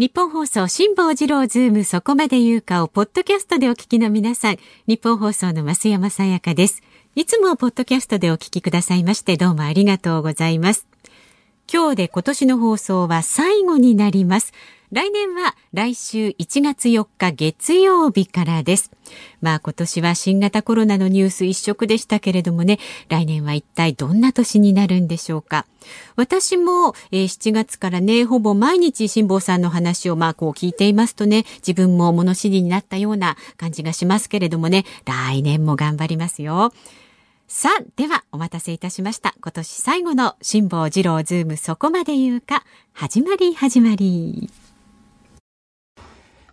日本放送辛坊治郎ズームそこまで言うかをポッドキャストでお聞きの皆さん、日本放送の増山さやかです。いつもポッドキャストでお聞きくださいましてどうもありがとうございます。今日で今年の放送は最後になります。来年は来週1月4日月曜日からです。まあ今年は新型コロナのニュース一色でしたけれどもね、来年は一体どんな年になるんでしょうか。私も、えー、7月からね、ほぼ毎日辛坊さんの話をまあこう聞いていますとね、自分も物知りになったような感じがしますけれどもね、来年も頑張りますよ。さあ、ではお待たせいたしました。今年最後の辛坊治郎ズームそこまで言うか、始まり始まり。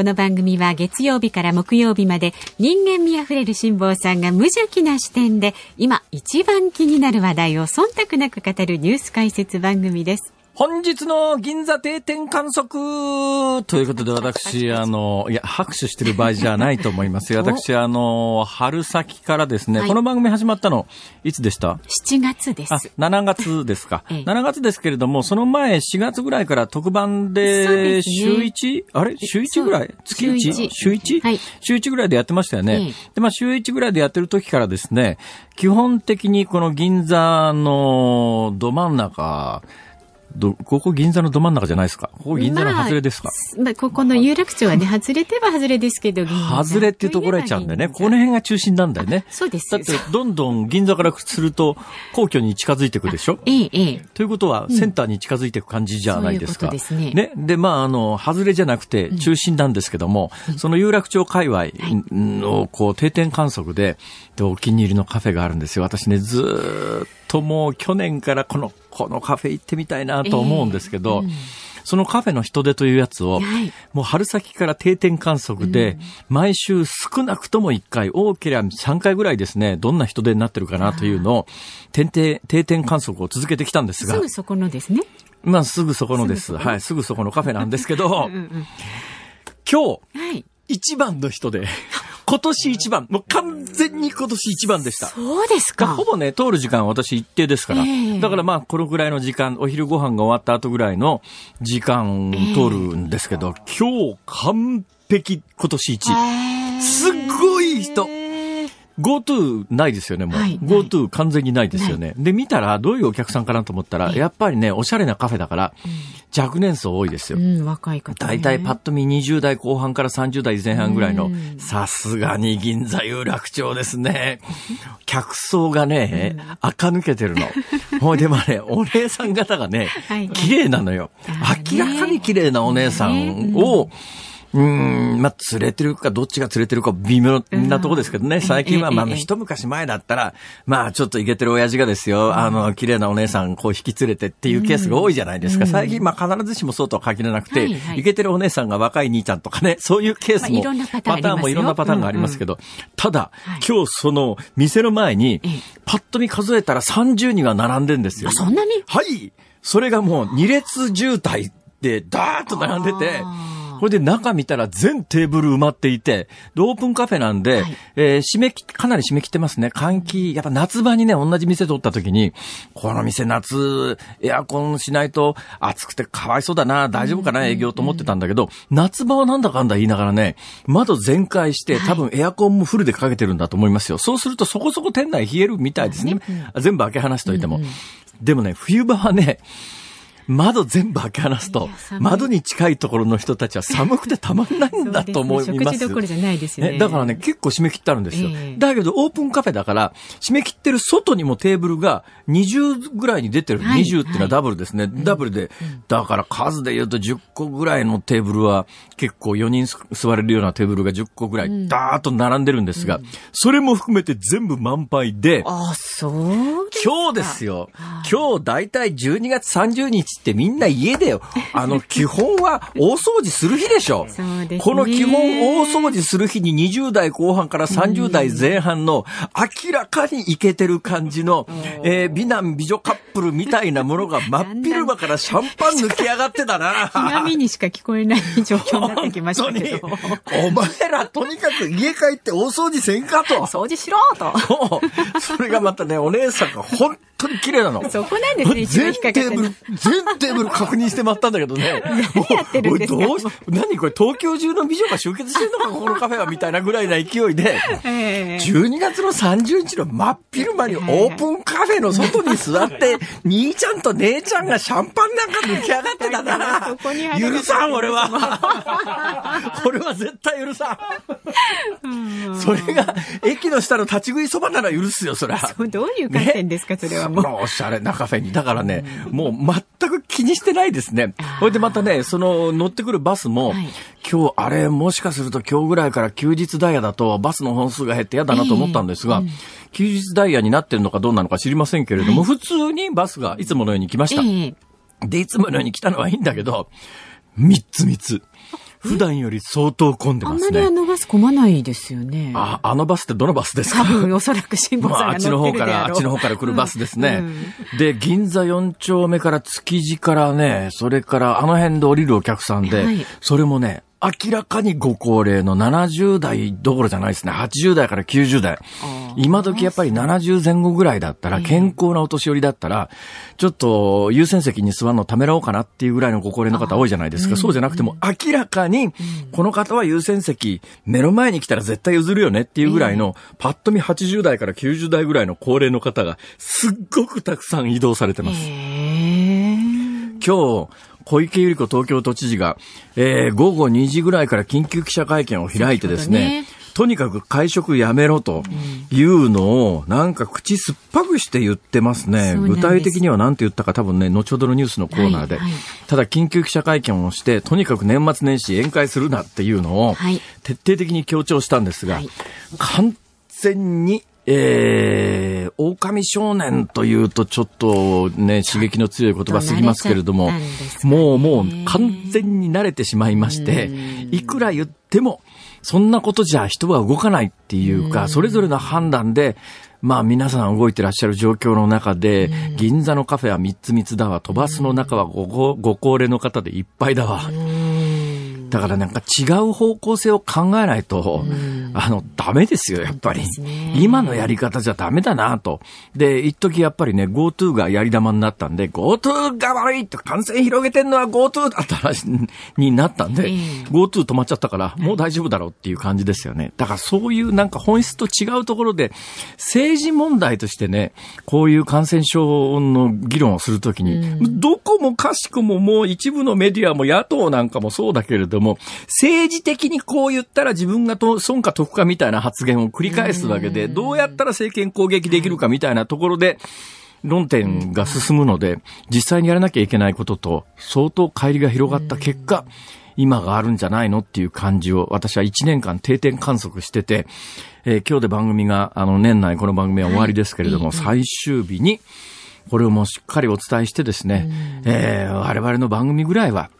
この番組は月曜日から木曜日まで人間味あふれる辛坊さんが無邪気な視点で今一番気になる話題を忖度なく語るニュース解説番組です。本日の銀座定点観測ということで私、あの、いや、拍手してる場合じゃないと思いますよ。私、あの、春先からですね、はい、この番組始まったの、いつでした ?7 月です。あ、7月ですか。ええ、7月ですけれども、その前、4月ぐらいから特番で、週 1?、ね、あれ？週1ぐらい？月 1? 週 1? はい、週1ぐらいでやってましたよね。え、で、まあ、週1ぐらいでやってる時からですね、基本的にこの銀座のど真ん中、ど、ここ銀座のど真ん中じゃないですか？ここ銀座の外れですか、まあ、まあ、ここの有楽町はね、外れては外れですけど、外れっていうところへちゃうんだよね。この辺が中心なんだよね。そうです。だって、どんどん銀座からすると、皇居に近づいていくでしょ？ええ、ええ。ということは、センターに近づいていく感じじゃないですか。うん、そうですね。ね。で、まあ、あの、外れじゃなくて、中心なんですけども、うん、その有楽町界隈の、こう、定点観測で、で、お気に入りのカフェがあるんですよ。私ね、ずっともう去年からこの、このカフェ行ってみたいなと思うんですけど、えーうん。そのカフェの人手というやつを、はい、もう春先から定点観測で、毎週少なくとも1回、多ければ3回ぐらいですね、どんな人手になってるかなというのを、定点、定点観測を続けてきたんですが。すぐそこのですね。まあ、すぐそこのです。はい、すぐそこのカフェなんですけど、今日、はい、一番の人で、今年一番。もう完全に今年一番でした。そうですか。ほぼね、通る時間は私一定ですから。えー、だからまあ、このぐらいの時間、お昼ご飯が終わった後ぐらいの時間通るんですけど、えー、今日完璧今年一。すっごい人。GoTo ないですよね、もう。はい、GoTo 完全にないですよね。で、見たら、どういうお客さんかなと思ったら、やっぱりね、おしゃれなカフェだから、若年層多いですよ。うん、若い方、ね。大体パッと見20代後半から30代前半ぐらいの、さすがに銀座有楽町ですね。客層がね、垢抜けてるの。ほいでもね、お姉さん方がね、綺麗なのよ。明らかに綺麗なお姉さんを、うん、まあ、連れてるか、どっちが連れてるか微妙なとこですけどね。最近は、まあ、一昔前だったら、まあ、ちょっとイケてる親父がですよ、あの、綺麗なお姉さん、こう引き連れてっていうケースが多いじゃないですか。最近、まあ、必ずしもそうとは限らなくて、イケてるお姉さんが若い兄ちゃんとかね、そういうケースも、パターンもいろんなパターンがありますけど、ただ、今日その、店の前に、パッと見数えたら30人は並んでんですよ。そんなに？はい。それがもう2列渋滞で、ダーッと並んでて、これで中見たら全テーブル埋まっていて、オープンカフェなんで、はい、えー、締め切、かなり締め切ってますね。換気、やっぱ夏場にね、同じ店取った時に、この店夏、エアコンしないと暑くてかわいそうだな、大丈夫かな、営業と思ってたんだけど、夏場はなんだかんだ言いながらね、窓全開して、多分エアコンもフルでかけてるんだと思いますよ。そうするとそこそこ店内冷えるみたいですね。全部開け放しといても。でもね、冬場はね、窓全部開け放すと、窓に近いところの人たちは寒くてたまんないんだと思います。食事どころじゃないですよね。だからね、結構締め切ってあるんですよ。えー、だけど、オープンカフェだから、締め切ってる外にもテーブルが20ぐらいに出てる。はい、20っていうのはダブルですね。はい、ダブルで、だから数で言うと10個ぐらいのテーブルは、結構4人座れるようなテーブルが10個ぐらい、ダーッと並んでるんですが、それも含めて全部満杯で、あ、そう今日ですよ。今日だいたい12月30日ってみんな家でよ。あの、基本は大掃除する日でしょ。そうですねこの基本大掃除する日に20代後半から30代前半の明らかにイケてる感じの、えー美男美女カップルみたいなものが真っ昼間からシャンパン抜き上がってたな。波にしか聞こえない状況になってきましたけど。お前らとにかく家帰って大掃除せんかと。掃除しろと。そ うそれがまたね、お姉さんが本当に綺麗なの。そこなんですね、一番引っかかってる全テーブル、全テーブル確認して回ったんだけどね。何やってるんですかどうし何これ東京中の美女が集結してんのか、このカフェはみたいなぐらいな勢いで。ええ12月の30日の真っ昼間にオープンカフェの外に座って、兄ちゃんと姉ちゃんがシャンパンなんか抜き上がってたなそこにあ。る許さん、俺は。俺は絶対許さん。それが、駅の下の立ち食いそばなら許すよ、そりゃ。どういう観点ですか、それは。このおしゃれなカフェに。だからね、もう全く気にしてないですね。それでまたね、その乗ってくるバスも、はい今日あれもしかすると今日ぐらいから休日ダイヤだとバスの本数が減って嫌だなと思ったんですが、休日ダイヤになってるのかどうなのか知りませんけれども、普通にバスがいつものように来ました。ええで、いつものように来たのはいいんだけど、三つ三つ。普段より相当混んであんますね。まりあのバス混まないですよね。あ、あのバスってどのバスですか？多 分おそらく辛坊まあ、さんがあっちの方から、乗ってるであろう。あっちの方から来るバスですね。うんで、銀座4丁目から築地からね、それからあの辺で降りるお客さんで、はいそれもね、明らかにご高齢の70代どころじゃないですね。80代から90代。今時やっぱり70前後ぐらいだったら、健康なお年寄りだったら、ちょっと優先席に座るのためらおうかなっていうぐらいのご高齢の方多いじゃないですか。そうじゃなくても明らかに、この方は優先席、目の前に来たら絶対譲るよねっていうぐらいの、パッと見80代から90代ぐらいの高齢の方が、すっごくたくさん移動されてます。今日、小池百合子東京都知事が、えー午後2時ぐらいから緊急記者会見を開いてですね、とにかく会食やめろというのを、なんか口酸っぱくして言ってますね。具体的には何て言ったか多分ね、後ほどのニュースのコーナーで。はいはい。ただ緊急記者会見をして、とにかく年末年始宴会するなっていうのをはい、徹底的に強調したんですが、はい。完全に、えー、狼少年というとちょっとね、刺激の強い言葉すぎますけれどももうもう完全に慣れてしまいまして、いくら言っても、そんなことじゃ人は動かないっていうか、それぞれの判断で、まあ皆さん動いてらっしゃる状況の中で、銀座のカフェは三つ三つだわ、飛ばすの中はごごご高齢の方でいっぱいだわ。だからなんか違う方向性を考えないと、あの、ダメですよ、やっぱりね。今のやり方じゃダメだなと。で、一時やっぱりね、GoTo がやり玉になったんで、GoTo が悪いと感染広げてんのは GoTo だった話になったんで、ええ GoTo 止まっちゃったから、もう大丈夫だろうっていう感じですよね。だからそういうなんか本質と違うところで、政治問題としてね、こういう感染症の議論をするときに、どこもかしこももう一部のメディアも野党なんかもそうだけれども、政治的にこう言ったら自分がと損か得かみたいな発言を繰り返すわけで、どうやったら政権攻撃できるかみたいなところで、論点が進むので、実際にやらなきゃいけないことと相当乖離が広がった結果、今があるんじゃないのっていう感じを私は1年間定点観測してて、えー今日で番組が、あの年内この番組は終わりですけれども、最終日に、これをもうしっかりお伝えしてですね、えー我々の番組ぐらいは、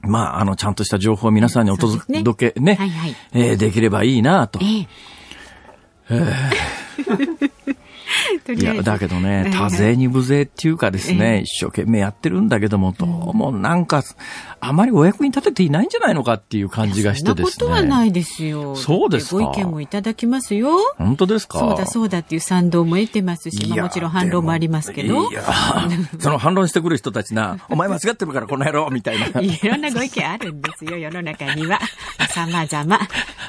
まあ、あの、ちゃんとした情報を皆さんにお届けね、はいはい。えーできればいいなと。ええ。といや、だけどねえ、え多勢に無勢っていうかですね、一生懸命やってるんだけども、どう。もなんか、あまりお役に立てていないんじゃないのかっていう感じがしてですね。そんなことはないですよ。そうですかご意見もいただきますよ。本当ですか？そうだそうだっていう賛同も得てますし、まあもちろん反論もありますけどい。や、その反論してくる人たちな、お前間違ってるからこの野郎みたいな。いろんなご意見あるんですよ、世の中には。様々。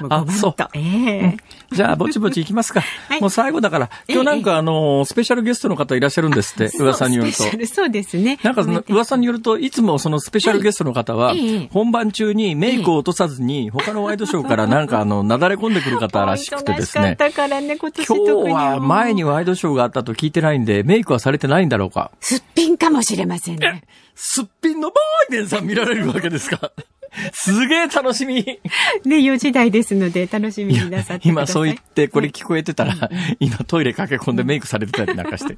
もうごまんそうと。ええじゃあ、ぼちぼち行きますか。はいもう最後だから、今日なんかあの、スペシャルゲストの方いらっしゃるんですって、噂によるとそうですね。なんかその噂によると、いつもそのスペシャルゲストの方ははいええ、本番中にメイクを落とさずに、他のワイドショーからなんかあの、なだれ込んでくる方らしくてですね。今日は前にワイドショーがあったと聞いてないんで、メイクはされてないんだろうか。すっぴんかもしれませんね。すっぴんのバイデンさん見られるわけですか？すげえ楽しみ。ね、4時台ですので、楽しみになさって今そう言ってこれ聞こえてたら、今トイレ駆け込んでメイクされてたりなんかして。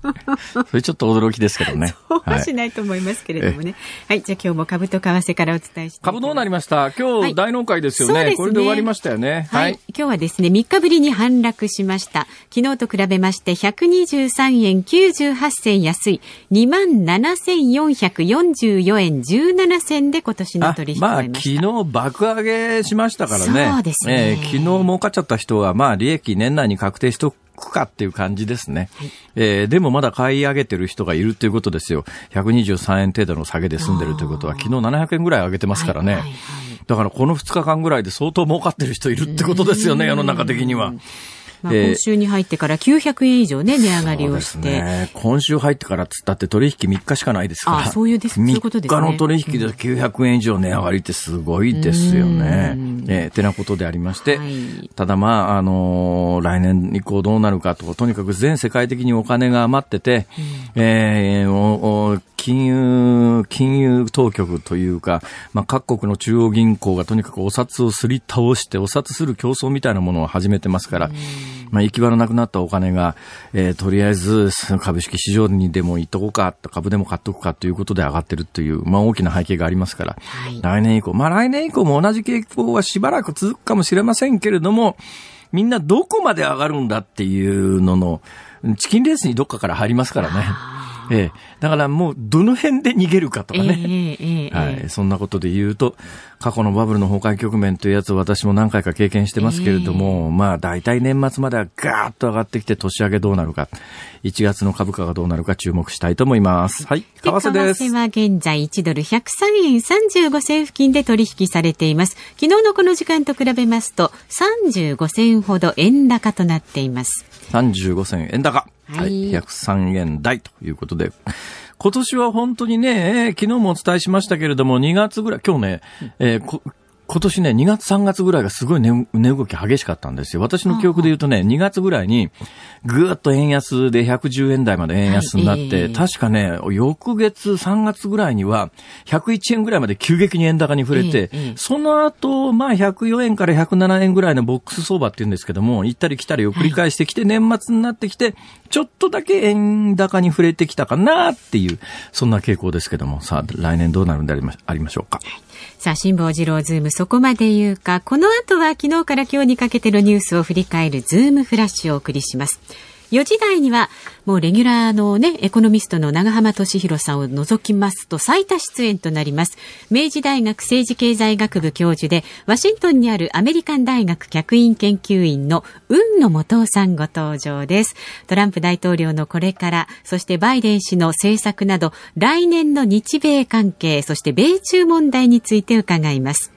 それちょっと驚きですけどね。そうはしないと思いますけれどもね。はい、じゃあ今日も株と為替からお伝えして株どうなりました今日、大納会ですよね、はい、これで終わりましたよね。はい。今日はですね、3日ぶりに反落しました。昨日と比べまして123円98銭安い27,444円17銭で今年の取引を終えました。まあ、昨日爆上げしましたからね。そうですね。えー、昨日儲かっちゃった人は、まあ、利益年内に確定しとくかっていう感じですね。はい、えー、でもまだ買い上げてる人がいるということですよ。123円程度の下げで済んでるということは、昨日700円ぐらい上げてますからね。はいはいはい、だからこの2日間ぐらいで相当儲かってる人いるってことですよね、世の中的には。まあ、今週に入ってから900円以上ね、値上がりをして。ね、今週入ってからつったって取引3日しかないですから。あそういうです、そういうことですね。3日の取引で900円以上値上がりってすごいですよね。えー、てなことでありまして、はい、ただまあ、あのー、来年以降どうなるかと、とにかく全世界的にお金が余ってて、うん、えー、お金融、金融当局というか、まあ、各国の中央銀行がとにかくお札をすり倒して、お札する競争みたいなものを始めてますから、まあ、行き場のなくなったお金が、えー、とりあえず株式市場にでも行っとこうか、株でも買っとくかということで上がってるという、まあ、大きな背景がありますから、はい、来年以降、まあ、来年以降も同じ傾向はしばらく続くかもしれませんけれども、みんなどこまで上がるんだっていうのの、チキンレースにどっかから入りますからね。ええ。だからもう、どの辺で逃げるかとかね。えー、はい。そんなことで言うと、過去のバブルの崩壊局面というやつを私も何回か経験してますけれども、えー、まあ、大体年末まではガーッと上がってきて、年明けどうなるか。1月の株価がどうなるか注目したいと思います。はい。為替です。為替は現在1ドル103円35銭付近で取引されています。昨日のこの時間と比べますと、35銭ほど円高となっています。35銭円高。はい。103円台ということで。今年は本当にね、昨日もお伝えしましたけれども、2月ぐらい、今日ね、えー、今年ね、2月3月ぐらいがすごい値、値動き激しかったんですよ。私の記憶で言うとね、2月ぐらいに、ぐーっと円安で110円台まで円安になって、はいえ。ー、確かね、翌月3月ぐらいには、101円ぐらいまで急激に円高に振れて、えー、その後、まあ104円から107円ぐらいのボックス相場って言うんですけども、行ったり来たりを繰り返してきて、はい、年末になってきて、ちょっとだけ円高に振れてきたかなっていう、そんな傾向ですけども、さあ、来年どうなるんでありまありましょうか。さあ、辛坊治郎ズームそこまで言うか、この後は昨日から今日にかけてのニュースを振り返るズームフラッシュをお送りします。4時台には、もうレギュラーのね、エコノミストの長浜俊弘さんを除きますと最多出演となります。明治大学政治経済学部教授で、ワシントンにあるアメリカン大学客員研究員の雲野元夫さんご登場です。トランプ大統領のこれから、そしてバイデン氏の政策など、来年の日米関係、そして米中問題について伺います。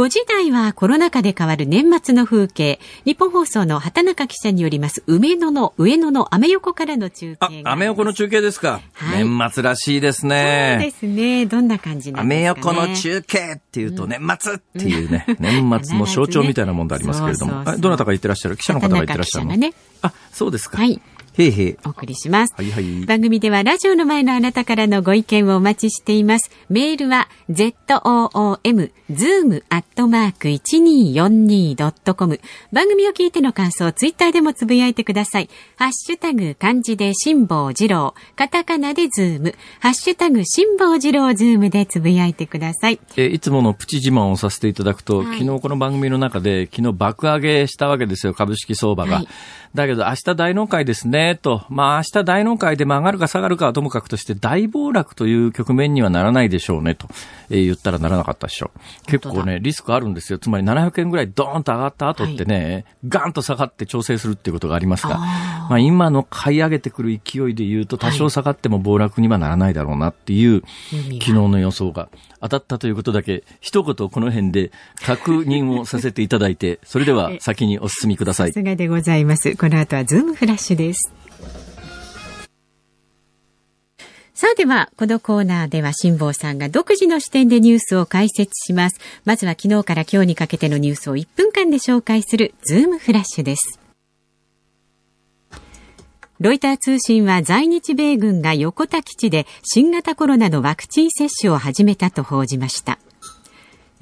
5時台はコロナ禍で変わる年末の風景。日本放送の畑中記者によります梅野の上野のアメ横からの中継あ、アメ横の中継ですか。はい、年末らしいですね。そうですね。どんな感じなんですか、ね、アメ横の中継っていうと年末っていうね、うん、年末の象徴みたいなもんでありますけれども。どなたが言ってらっしゃる？記者の方が言ってらっしゃるの、ね、あ、そうですか。はい。へいへい。お送りします。はいはい。番組ではラジオの前のあなたからのご意見をお待ちしています。メールは zoom zoom アットマーク 1242.com 番組を聞いての感想、ツイッターでもつぶやいてください。ハッシュタグ漢字で辛坊治郎、カタカナでズーム、ハッシュタグ辛坊治郎ズームでつぶやいてください。えいつものプチ自慢をさせていただくと、はい、昨日この番組の中で昨日爆上げしたわけですよ、株式相場が。はいだけど明日大納会ですね、と。まあ明日大納会でも上がるか下がるかはともかくとして大暴落という局面にはならないでしょうね、と、えー、言ったらならなかったでしょう。結構ね、リスクあるんですよ。つまり700円ぐらいドーンと上がった後ってね、はい、ガンと下がって調整するっていうことがありますが、あまあ今の買い上げてくる勢いで言うと多少下がっても暴落にはならないだろうなっていう、昨日の予想が当たったということだけ、一言この辺で確認をさせていただいて、それでは先にお進みください。さすがでございます。この後はズームフラッシュです。さあでは、このコーナーでは辛坊さんが独自の視点でニュースを解説します。まずは昨日から今日にかけてのニュースを1分間で紹介するズームフラッシュです。ロイター通信は在日米軍が横田基地で新型コロナのワクチン接種を始めたと報じました。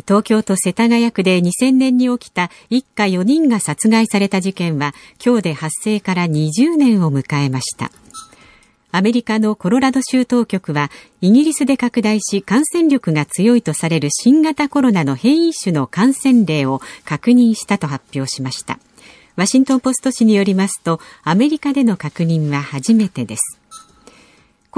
東京都世田谷区で2000年に起きた一家4人が殺害された事件は今日で発生から20年を迎えました。アメリカのコロラド州当局はイギリスで拡大し感染力が強いとされる新型コロナの変異種の感染例を確認したと発表しました。ワシントンポスト紙によりますとアメリカでの確認は初めてです。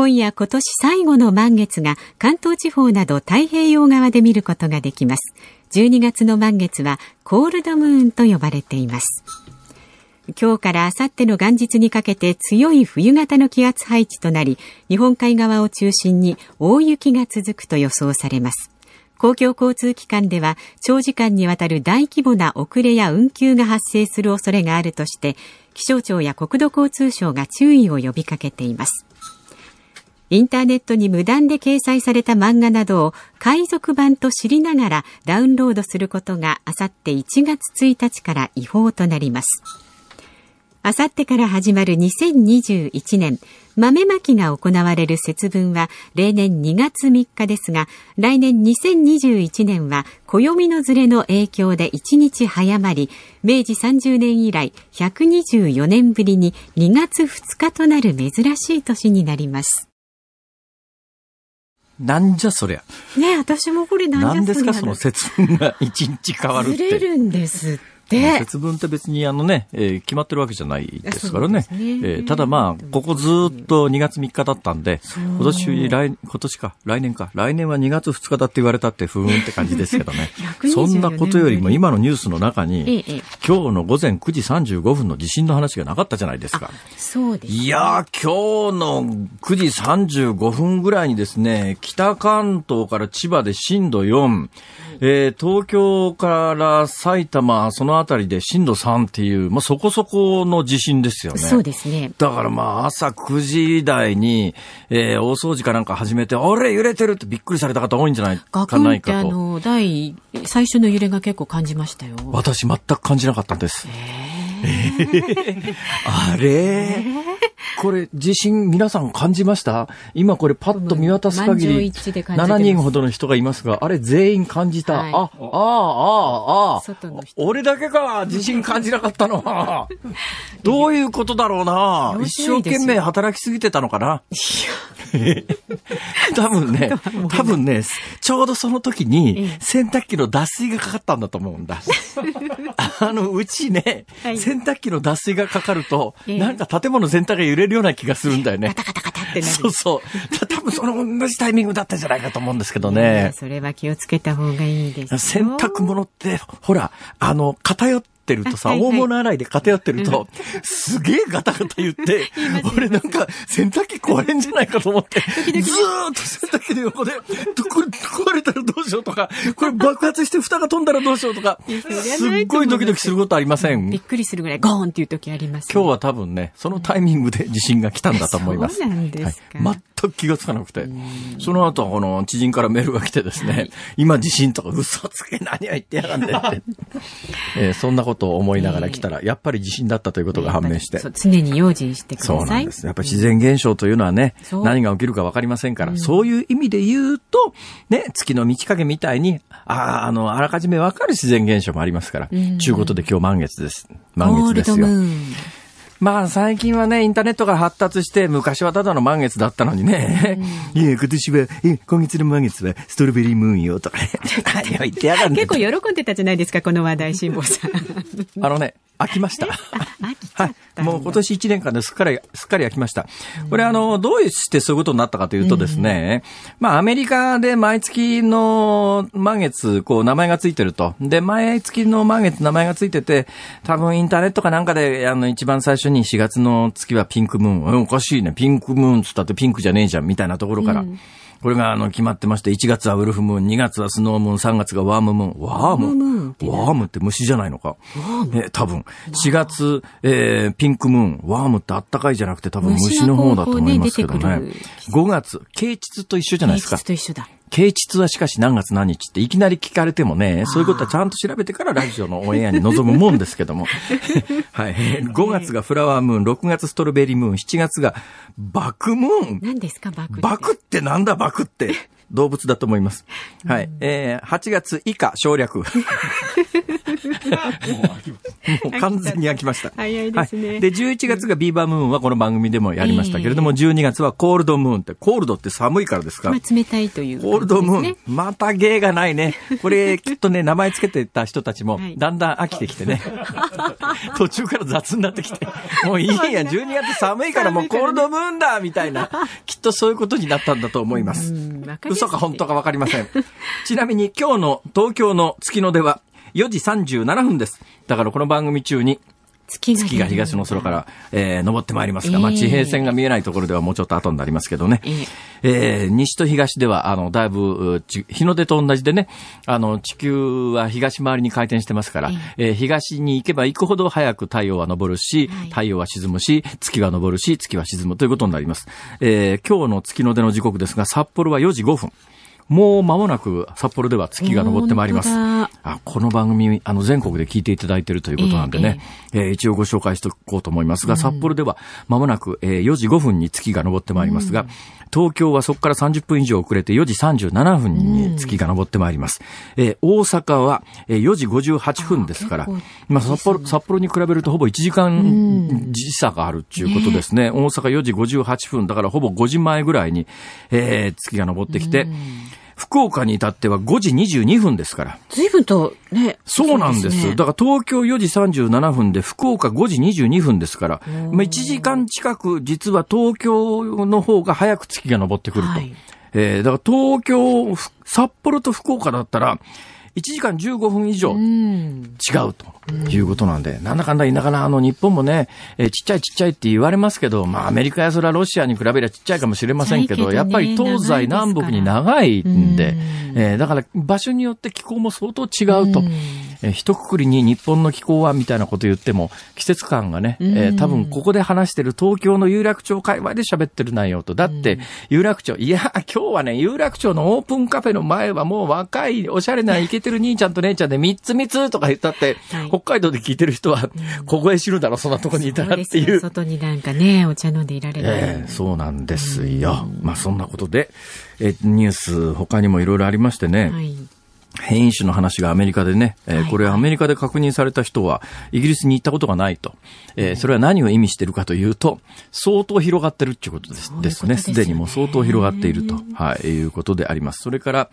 今夜今年最後の満月が関東地方など太平洋側で見ることができます。12月の満月はコールドムーンと呼ばれています。今日からあさっての元日にかけて強い冬型の気圧配置となり、日本海側を中心に大雪が続くと予想されます。公共交通機関では長時間にわたる大規模な遅れや運休が発生する恐れがあるとして、気象庁や国土交通省が注意を呼びかけています。インターネットに無断で掲載された漫画などを海賊版と知りながらダウンロードすることがあさって1月1日から違法となります。あさってから始まる2021年、豆まきが行われる節分は例年2月3日ですが、来年2021年は暦のずれの影響で1日早まり、明治30年以来124年ぶりに2月2日となる珍しい年になります。なんじゃそりゃ。ね私もこれなんじゃそりゃ。なんですかその節分が一日変わるって。ずれるんです節分って別にあのね、えー、決まってるわけじゃないですからね。ね。えー、ただまあ、ここずっと2月3日だったんで、今年、来、今年か、来年か、来年は2月2日だって言われたってふーんって感じですけどね。そんなことよりも今のニュースの中に、ええ、今日の午前9時35分の地震の話がなかったじゃないですか。そうです、ね、いや今日の9時35分ぐらいにですね、北関東から千葉で震度4、えー、東京から埼玉、そのあたりで震度3っていう、まあ、そこそこの地震ですよね。そうですね。だからまあ、朝9時台に、えー、大掃除かなんか始めて、あれ揺れてるってびっくりされた方多いんじゃないかないかと。あの、第、最初の揺れが結構感じましたよ。私全く感じなかったんです。えー、あれ？これ、地震皆さん感じました？今これパッと見渡す限り、7人ほどの人がいますが、あれ全員感じた。はい、あ、ああ、ああ、ああ。俺だけか、地震感じなかったのは。どういうことだろうな。一生懸命働きすぎてたのかな。多分ね、多分ね、ちょうどその時に洗濯機の脱水がかかったんだと思うんだ。あの、うちね、洗濯機の脱水がかかると、なんか建物全体が揺れるような気がするんだよね。カタカタカタってなる。そうそう。多分その同じタイミングだったんじゃないかと思うんですけどね。それは気をつけた方がいいです洗濯物って、ほら、あの、偏ってってるとさ、大物洗いで偏ってると、すげえガタガタ言って、俺なんか洗濯機壊れんじゃないかと思って、ずーっと洗濯機の横で、これ壊れたらどうしようとか、これ爆発して蓋が飛んだらどうしようとか、す。っごいドキドキすることありません。びっくりするぐらいゴーンっていう時あります、今日は多分ね、そのタイミングで地震が来たんだと思います。そうなんですか。はい、全く気がつかなくて。その後、この知人からメールが来てですね、はい、今地震とか嘘つけ何を言ってやがんでって、えー、そんなことを思いながら来たら、やっぱり地震だったということが判明して。常に用心してください。そうなんです。やっぱり自然現象というのはね、うん、何が起きるかわかりませんから、うん、そういう意味で言うと、ね、月の満ち欠けみたいに、ああ、あの、あらかじめわかる自然現象もありますから、と、うん、いうことで今日満月です。満月ですよ。まあ最近はね、インターネットが発達して、昔はただの満月だったのにね。うん、いや、今年は、え、今月の満月はストロベリームーンよ、とかね。何を言ってやがん結構喜んでたじゃないですか、この話題、辛坊さん。あのね、飽きました。はい。もう今年1年間ですっかり、すっかり飽きました。これあの、どうしてそういうことになったかというとですね、まあアメリカで毎月の満月、こう名前がついてると。で、毎月の満月名前がついてて、多分インターネットかなんかで、あの、一番最初に4月の月はピンクムーン。おかしいね。ピンクムーンつったってピンクじゃねえじゃん、みたいなところから。うんこれがあの決まってまして、1月はウルフムーン、2月はスノームーン、3月がワームムーン。ワーム？ワームって虫じゃないのか？え、多分。4月、えー、ピンクムーン。ワームってあったかいじゃなくて多分虫の方だと思いますけどね。5月、啓蟄と一緒じゃないですか。啓蟄と一緒だ。啓蟄はしかし何月何日っていきなり聞かれてもね、そういうことはちゃんと調べてからラジオのオンエアに臨むもんですけども。はい。5月がフラワームーン、6月ストロベリームーン、7月がバクムーン。何ですかバクって？バクってなんだバクって？動物だと思います。はい。えー、8月以下省略。もう完全に飽きました。早いですねはい、で、11月がビーバームーンはこの番組でもやりましたけれども、12月はコールドムーンって、コールドって寒いからですか？まあ、冷たいという、コールドムーン、また芸がないね。これ、きっとね、名前つけてた人たちもはい、だんだん飽きてきてね。途中から雑になってきて、もういいや、12月寒いからもうコールドムーンだみたいな、きっとそういうことになったんだと思います。かすい嘘か本当かわかりません。ちなみに今日の東京の月の出は4時37分です。だからこの番組中に月が月が東の空から、えー、登ってまいりますが、まあ、ええ地平線が見えないところではもうちょっと後になりますけどね。ええー西と東では、あの、だいぶ、日の出と同じでね、あの、地球は東回りに回転してますから、えー東に行けば行くほど早く太陽は昇るし、はい太陽は沈むし、月は昇るし、月は沈むということになります。えー今日の月の出の時刻ですが、札幌は4時5分。もう間もなく札幌では月が昇ってまいります。本あこの番組、あの、全国で聞いていただいているということなんでね、えー一応ご紹介しておこうと思いますが、札幌では間もなく、えー4時5分に月が昇ってまいりますが、東京はそこから30分以上遅れて4時37分に月が昇ってまいります。えー大阪はえー4時58分ですからまあ、札幌、札幌に比べるとほぼ1時間時差があるっていうことですね。大阪4時58分、だからほぼ5時前ぐらいに、えー月が昇ってきて、福岡に至っては5時22分ですから。随分とね。そうなんです。ねだから東京4時37分で福岡5時22分ですから、まあ、1時間近く実は東京の方が早く月が昇ってくると。はいえーだから東京、ふ札幌と福岡だったら、1時間15分以上。うん。違うと。いうことなんで、なんだかんだ言いながら、あの、日本もね、えーちっちゃいちっちゃいって言われますけど、まあ、アメリカやそれはロシアに比べればちっちゃいかもしれませんけど、ねやっぱり東西南北に長いんで、えーだから場所によって気候も相当違うと。えー一括りに日本の気候はみたいなこと言っても、季節感がね、えー多分ここで話してる東京の有楽町界隈で喋ってる内容と、だって、有楽町、いや、今日はね、有楽町のオープンカフェの前はもう若い、おしゃれなイケてる兄ちゃんと姉ちゃんで三つ三つとか言ったって、はい北海道で聞いてる人は、凍え知るだろ、そんなとこにいたらっていう。外になんかね、お茶飲んでいられない。ええそうなんですよ。まあそんなことで、えニュース他にもいろいろありましてね、はい。変異種の話がアメリカでね、えーはい。これアメリカで確認された人はイギリスに行ったことがないと。えーそれは何を意味しているかというと、相当広がってるっていうことですですね。すでにもう相当広がっていると、はい、いうことであります。それから、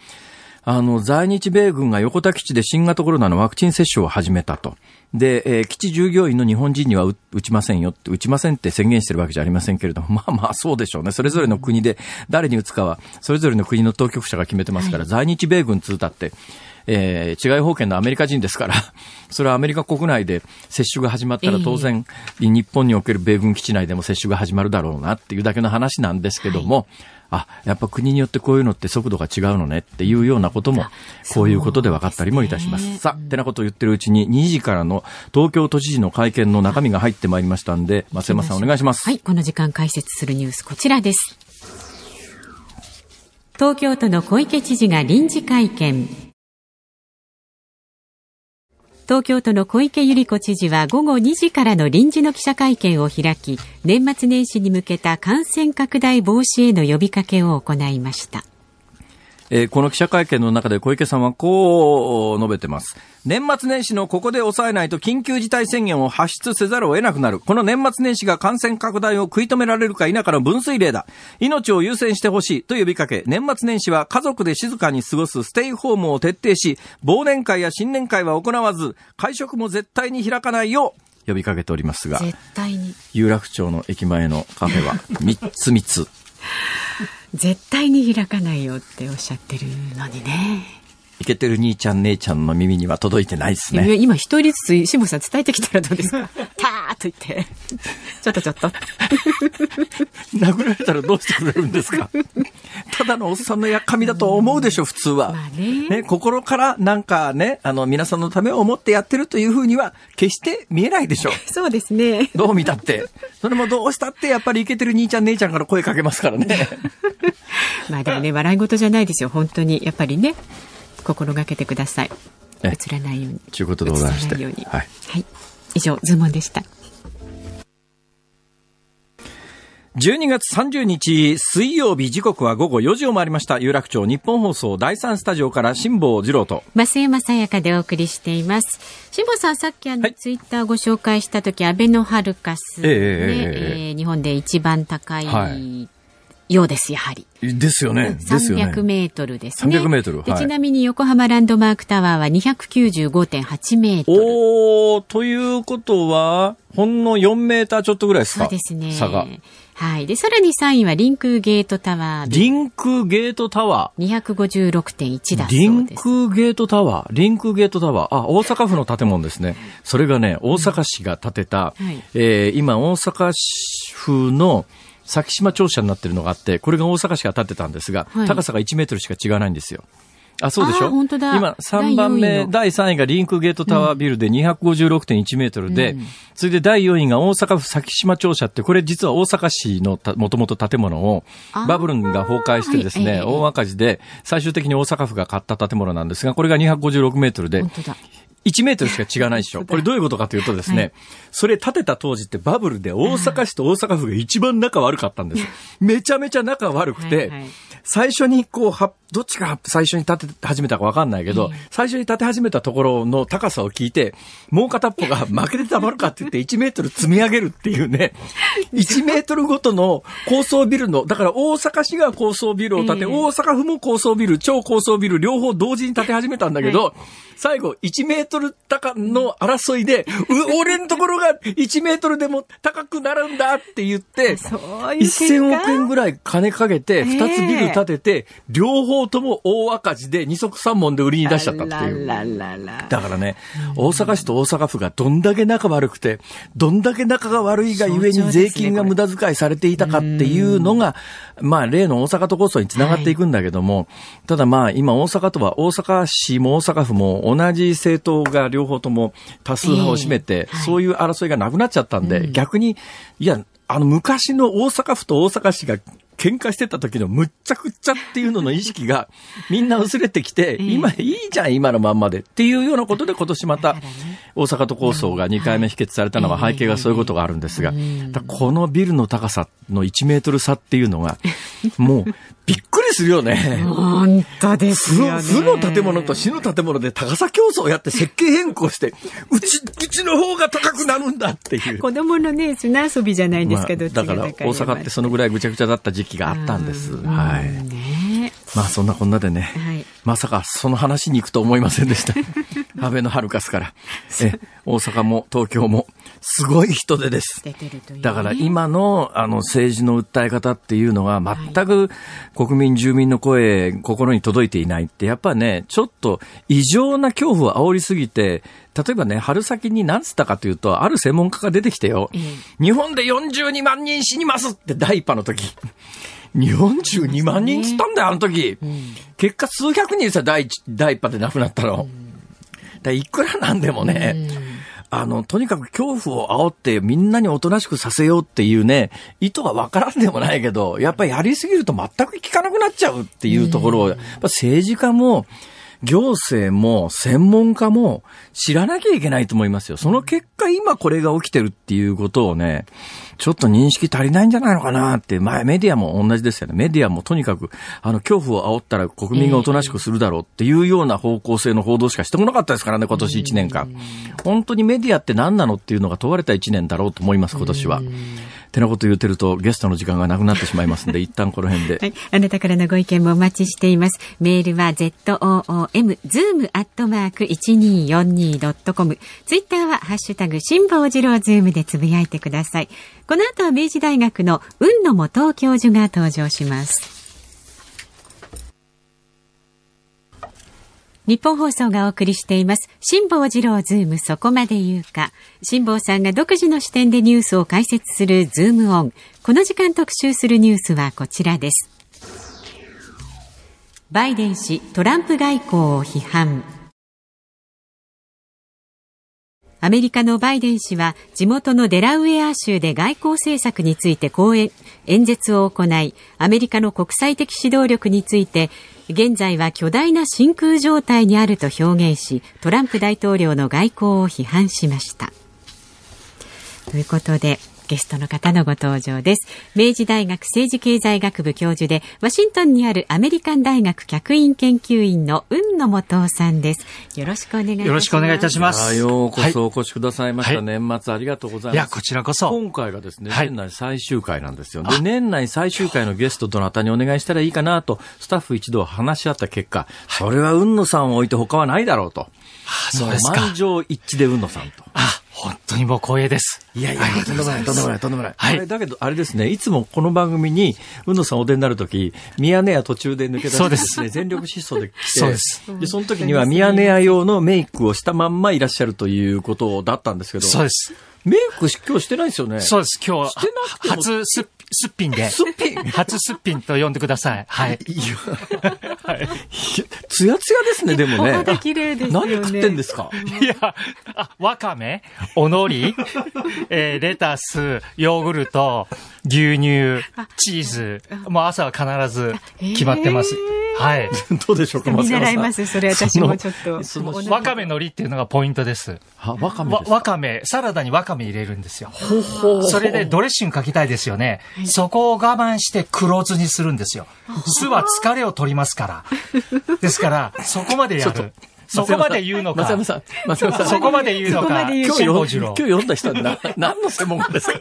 あの、在日米軍が横田基地で新型コロナのワクチン接種を始めたと。で、えー基地従業員の日本人には打打ちませんよって、打ちませんって宣言してるわけじゃありませんけれども、まあまあそうでしょうね。それぞれの国で誰に打つかは、それぞれの国の当局者が決めてますから、在日米軍通ったって、えー、違い保険のアメリカ人ですから、それはアメリカ国内で接種が始まったら当然、日本における米軍基地内でも接種が始まるだろうなっていうだけの話なんですけども、あ、やっぱ国によってこういうのって速度が違うのねっていうようなことも、こういうことで分かったりもいたします。さあ、ってなことを言ってるうちに2時からの東京都知事の会見の中身が入ってまいりましたんで、松山さんお願いします。はい、この時間解説するニュースこちらです。東京都の小池知事が臨時会見。東京都の小池百合子知事は午後2時からの臨時の記者会見を開き、年末年始に向けた感染拡大防止への呼びかけを行いました。えーこの記者会見の中で小池さんはこう述べてます。年末年始のここで抑えないと緊急事態宣言を発出せざるを得なくなる。この年末年始が感染拡大を食い止められるか否かの分水嶺だ。命を優先してほしいと呼びかけ、年末年始は家族で静かに過ごすステイホームを徹底し、忘年会や新年会は行わず、会食も絶対に開かないよう呼びかけておりますが、絶対に、有楽町の駅前のカフェは3つ3つ。絶対に開かないよっておっしゃってるのにね。いけてる兄ちゃん姉ちゃんの耳には届いてないですね。今一人ずつ辛坊さん伝えてきたらどうですか たーっと言って。ちょっとちょっと。殴られたらどうしてくれるんですか？ただのおっさんのやっかみだと思うでしょ、普通は。まあね心からなんかね、あの、皆さんのためを思ってやってるというふうには、決して見えないでしょ。そうですね。どう見たって。それもどうしたって、やっぱりイケてる兄ちゃん姉ちゃんから声かけますからね。まあでもね、笑い事じゃないですよ、本当に。やっぱりね、心がけてください。え映らないように。ということでございまして。はい。はい。以上、ズーモンでした。12月30日水曜日時刻は午後4時を回りました有楽町日本放送第3スタジオから辛坊治郎と増山さやかでお送りしています辛坊さんさっきあの、はい、ツイッターご紹介した時安倍のハルカス、ね、えー、えー、日本で一番高い、はいようです、やはり。ですよね。300メートルですね。300メートル。はい、ちなみに横浜ランドマークタワーは295.8メートル。おー、ということは、ほんの4メーターちょっとぐらいですか？そうですね。差が。はい。で、さらに3位はリンクゲートタワー。リンクゲートタワー。256.1だそうです。リンクゲートタワー？リンクゲートタワー。あ、大阪府の建物ですね。それがね、大阪市が建てた、うんはい、えー、今、大阪府の、先島庁舎になってるのがあって、これが大阪市が建てたんですが、はい、高さが1メートルしか違わないんですよ。あ、そうでしょ？本当だ。今、3番目、第3位がリンクゲートタワービルで256.1メートルで、うん、次いで第4位が大阪府先島庁舎って、これ実は大阪市のもともと建物を、バブルが崩壊してですね、大赤字で、最終的に大阪府が買った建物なんですが、これが256メートルで、1メートルしか違わないでしょ。これどういうことかというとですね、はい、それ建てた当時ってバブルで大阪市と大阪府が一番仲悪かったんです。めちゃめちゃ仲悪くて、はいはい、最初にこう、は、どっちが最初に建て始めたかわかんないけど、最初に建て始めたところの高さを聞いて、もう片っぽが負けてたまるかって言って1メートル積み上げるっていうね、1メートルごとの高層ビルの、だから大阪市が高層ビルを建て、大阪府も高層ビル、超高層ビル両方同時に建て始めたんだけど、最後1メートル高の争いで、俺のところが1メートルでも高くなるんだって言って、1000億円ぐらい金かけて2つビル建てて、両方とも大赤字で二足三門で売りに出しちゃったっていう。だからね、大阪市と大阪府がどんだけ仲悪くて、どんだけ仲が悪いがゆえに税金が無駄遣いされていたかっていうのが、まあ例の大阪都構想につながっていくんだけども、ただまあ今大阪とは大阪市も大阪府も同じ政党が両方とも多数派を占めて、そういう争いがなくなっちゃったんで、逆に、いや、あの昔の大阪府と大阪市が喧嘩してた時のむっちゃくちゃっていうのの意識がみんな薄れてきて、今いいじゃん、今のまんまでっていうようなことで今年また大阪都構想が2回目否決されたのは背景がそういうことがあるんですが、このビルの高さの1メートル差っていうのが、もうびっくりするよね。本当ですよね。負の建物と死の建物で高さ競争をやって設計変更して、うち、うちの方が高くなるんだっていう。子供のね、砂遊びじゃないですけど、まあ、だから大阪ってそのぐらいぐちゃぐちゃだった時期があったんです。はい。ね、まあそんなこんなでね、はい、まさかその話に行くと思いませんでした。安倍のハルカスから。え、大阪も東京もすごい人手です。ね、だから今のあの政治の訴え方っていうのは全く国民住民の声、心に届いていないって、やっぱね、ちょっと異常な恐怖を煽りすぎて、例えばね、春先に何つったかというと、ある専門家が出てきてよ、うん、日本で42万人死にますって第一波の時。42万人つったんだよ、あの時。うん、結果数百人さ、第一、第一波で亡くなったの。だいくらなんでもね、あの、とにかく恐怖を煽ってみんなにおとなしくさせようっていうね、意図はわからんでもないけど、やっぱりやりすぎると全く効かなくなっちゃうっていうところを、やっぱ政治家も、行政も専門家も知らなきゃいけないと思いますよ。その結果今これが起きてるっていうことをね、ちょっと認識足りないんじゃないのかなって、前メディアも同じですよね。メディアもとにかく、あの、恐怖を煽ったら国民がおとなしくするだろうっていうような方向性の報道しかしてこなかったですからね、今年1年間。本当にメディアって何なのっていうのが問われた1年だろうと思います、今年は。てなこと言ってるとゲストの時間がなくなってしまいますので、一旦この辺で。はい。あなたからのご意見もお待ちしています。メールは zoom, zoom アットマーク 1242.com。ツイッターはハッシュタグ、辛坊治郎ズームでつぶやいてください。この後は明治大学の海野素央教授が登場します。ニッポン放送がお送りしています。辛坊治郎ズームそこまで言うか。辛坊さんが独自の視点でニュースを解説するズームオン。この時間特集するニュースはこちらです。バイデン氏、トランプ外交を批判。アメリカのバイデン氏は地元のデラウェア州で外交政策について講演、演説を行い、アメリカの国際的指導力について、現在は巨大な真空状態にあると表現し、トランプ大統領の外交を批判しました。ということで、ゲストの方のご登場です。明治大学政治経済学部教授で、ワシントンにあるアメリカン大学客員研究員の雲野元夫さんです。よろしくお願いします。よろしくお願いいたします。ようこそお越しくださいました。はい、年末ありがとうございます。いや、こちらこそ。今回がですね、年内最終回なんですよ。で、年内最終回のゲストどなたにお願いしたらいいかなと、スタッフ一同話し合った結果、それは雲野さんを置いて他はないだろうと。あそうですか。満場一致で雲野さんと。あ本当にもう光栄です。いやいや、とんでもない、とんでもない、とんでもない。はい。だけど、あれですね、いつもこの番組に、うのさんお出になるとき、ミヤネ屋途中で抜け出して、そうです。ね、全力疾走で来て、そうです。で、その時にはミヤネ屋用のメイクをしたまんまいらっしゃるということだったんですけど、そうです。メイク今日してないですよね？そうです。今日、してなくて初すっすっぴんで。すっぴん初すっぴんと呼んでください。はい。いや、はい。つやつやですね、でもね。肌綺麗ですよね。何食ってんですか？いや、あ、わかめ、おのり、えー、レタス、ヨーグルト、牛乳、チーズ。もう朝は必ず決まってます。えーはい。どうでしょうか、見習います、それ私もちょっと。わかめ海苔っていうのがポイントです。は、わかめわかめ、サラダにわかめ入れるんですよ。ほほそれでドレッシングかけたいですよね。そこを我慢して黒酢にするんですよ。酢は疲れを取りますから。ですから、そこまでやる。そこまで言うのか。松山さん、松山さん。そこまで言うのか。今日今日読んだ人はな、何の専門家ですか？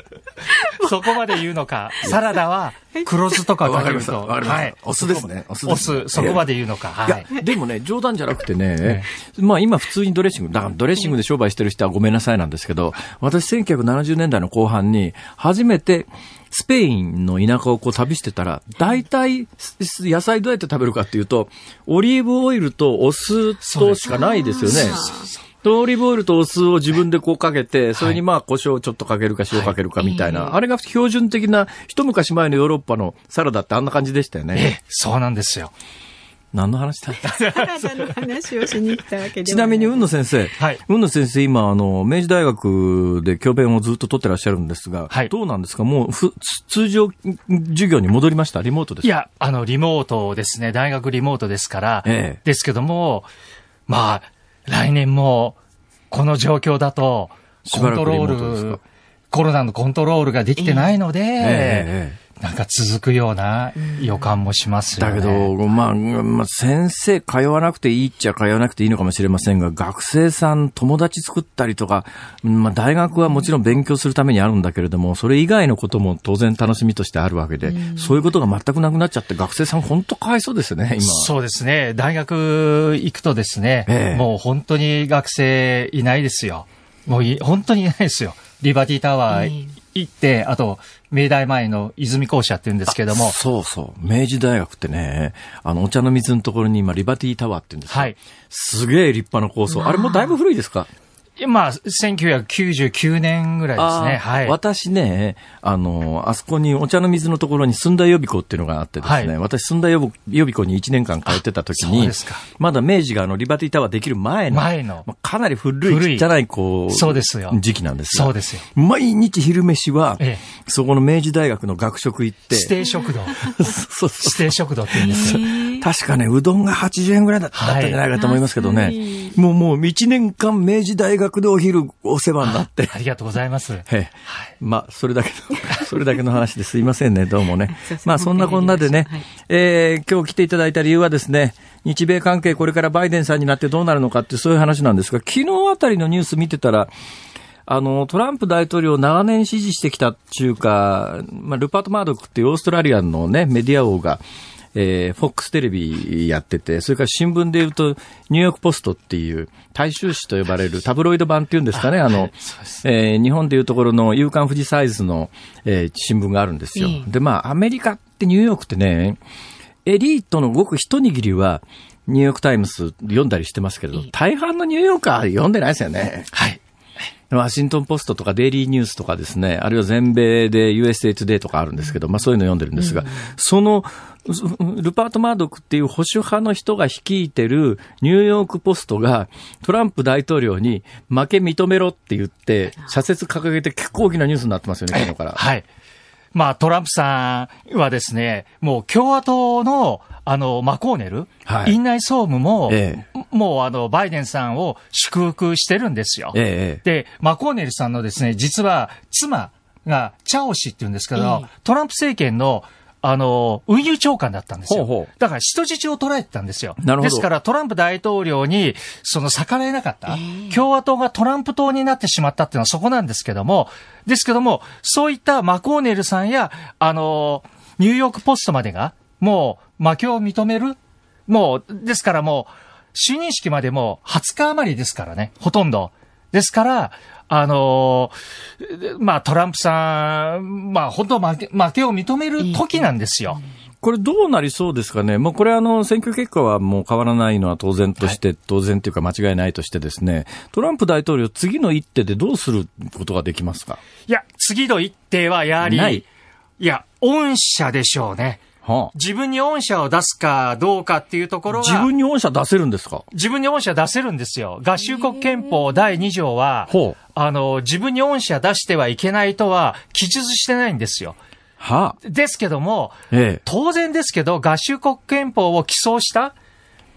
そこまで言うのか。サラダは黒酢とかかけると。はい。お酢ですね。お酢。お酢、そこまで言うのか。はい。でもね、冗談じゃなくてね、まあ今普通にドレッシング、だからドレッシングで商売してる人はごめんなさいなんですけど、私1970年代の後半に初めてスペインの田舎をこう旅してたら、大体野菜どうやって食べるかっていうと、オリーブオイルとお酢としかないですよね。オリーブオイルとお酢を自分でこうかけて、それにまあ胡椒をちょっとかけるか塩かけるかみたいな、あれが標準的な、一昔前のヨーロッパのサラダってあんな感じでしたよね。そうなんですよ。何の話だの話をしに来たわけちなみに、雲野先生。はい。雲野先生、今、あの、明治大学で教鞭をずっと取ってらっしゃるんですが、はい。どうなんですか？もう、ふ、通常授業に戻りました？リモートですいや、あの、リモートですね。大学リモートですから、ええ、ですけども、まあ、来年も、この状況だと、コントロール、コロナのコントロールができてないので、ええええなんか続くような予感もしますよね。だけど、まあ、まあ、先生通わなくていいっちゃ通わなくていいのかもしれませんが、学生さん友達作ったりとか、まあ、大学はもちろん勉強するためにあるんだけれども、それ以外のことも当然楽しみとしてあるわけで、うん、そういうことが全くなくなっちゃって、学生さん本当かわいそうですね、今。そうですね。大学行くとですね、ええ、もう本当に学生いないですよ。もうい、本当にいないですよ。リバティタワー行って、あと、明大前の泉校舎って言うんですけども。そうそう。明治大学ってね、あの、お茶の水のところに今、リバティタワーって言うんですよ。はい。すげえ立派な構想。あれもだいぶ古いですか？まあ、1999年ぐらいですね。はい。私ね、あの、あそこにお茶の水のところに寸大予備校っていうのがあってですね、はい、私寸大予備校に1年間通ってた時に、まだ明治があの、リバティタワーできる前の、前の、まあ、かなり古い、汚い、こう、そうですよ。時期なんですよ。そうですよ。毎日昼飯は、ええ、そこの明治大学の学食行って、指定食堂。そうそう指定食堂って言うんですよ。確かね、うどんが80円ぐらいだったんじゃないかと思いますけどね。はい、もうもう1年間明治大学でお昼お世話になって。ありがとうございます。はい。まあ、それだけの、それだけの話ですいませんね、どうもね。まあ、そんなこんなでね、はい、えー、今日来ていただいた理由はですね、日米関係これからバイデンさんになってどうなるのかってそういう話なんですが、昨日あたりのニュース見てたら、あの、トランプ大統領を長年支持してきたっていうか、まあ、ルパート・マードックっていうオーストラリアのね、メディア王が、えー、フォックステレビやってて、それから新聞で言うと、ニューヨークポストっていう、大衆紙と呼ばれるタブロイド版っていうんですかね、あの、えー、日本でいうところの夕刊富士サイズの、えー、新聞があるんですよ。で、まあ、アメリカってニューヨークってね、エリートのごく一握りは、ニューヨークタイムズ読んだりしてますけど、大半のニューヨーカー読んでないですよね。はい。ワシントンポストとかデイリーニュースとかですね、あるいは全米で USA Today とかあるんですけど、まあそういうの読んでるんですが、そのルパート・マードックっていう保守派の人が率いてるニューヨーク・ポストがトランプ大統領に負け認めろって言って、社説掲げて結構大きなニュースになってますよね、昨日から。はい。まあ、トランプさんはですね、もう共和党の、あの、マコーネル、はい、院内総務も、ええ、もうあの、バイデンさんを祝福してるんですよ。え、で、マコーネルさんのですね、実は妻が、チャオ氏って言うんですけど、トランプ政権のあの、運輸長官だったんですよ。ほうほうだから人質を捉えてたんですよ。なるほど。ですからトランプ大統領に、その逆らえなかった。共和党がトランプ党になってしまったっていうのはそこなんですけども、ですけども、そういったマコーネルさんや、あの、ニューヨークポストまでが、もう、負けを認める？もう、ですからもう、就任式までもう20日余りですからね、ほとんど。ですから、あのー、まあ、トランプさん、まあ、本当負け、負けを認める時なんですよ。これどうなりそうですかね？もうこれあの、選挙結果はもう変わらないのは当然として、はい、当然というか間違いないとしてですね、トランプ大統領次の一手でどうすることができますか？いや、次の一手はやはり、いや、恩赦でしょうね。はあ、自分に恩赦を出すかどうかっていうところが。自分に恩赦出せるんですか？自分に恩赦出せるんですよ。合衆国憲法第2条は、あの、自分に恩赦出してはいけないとは記述してないんですよ。はあ、ですけども、ええ、当然ですけど、合衆国憲法を起草した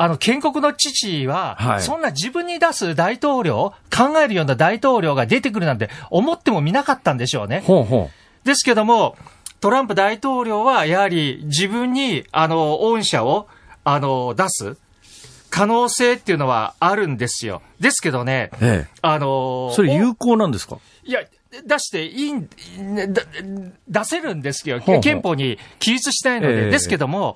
あの、建国の父は、はい、そんな自分に出す大統領、考えるような大統領が出てくるなんて思ってもみなかったんでしょうね。ほうほうですけども、トランプ大統領はやはり自分に、あの、恩赦を、あの、出す可能性っていうのはあるんですよ。ですけどね、ええ、あの、それ有効なんですか？いや、出していいん、出せるんですけど、ほうほう。憲法に記述したいので、え、ですけども、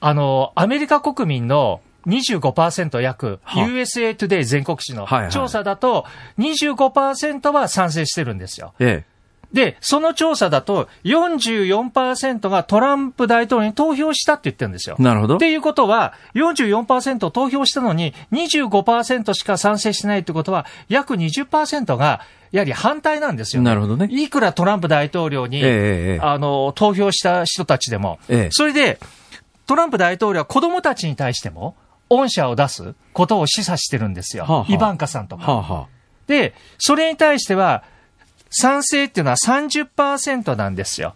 あの、アメリカ国民の25%約、USA Today 全国紙の調査だと、25%は賛成してるんですよ。ええで、その調査だと44%がトランプ大統領に投票したって言ってるんですよ。なるほど。っていうことは、44%投票したのに25%しか賛成してないってことは、約20%がやはり反対なんですよ、ね、なるほどね。いくらトランプ大統領に、えー、あの、投票した人たちでも。えー、それで、トランプ大統領は子供たちに対しても、恩赦を出すことを示唆してるんですよ。はあはあ、イバンカさんとか。はあはあ、で、それに対しては、賛成っていうのは30%なんですよ。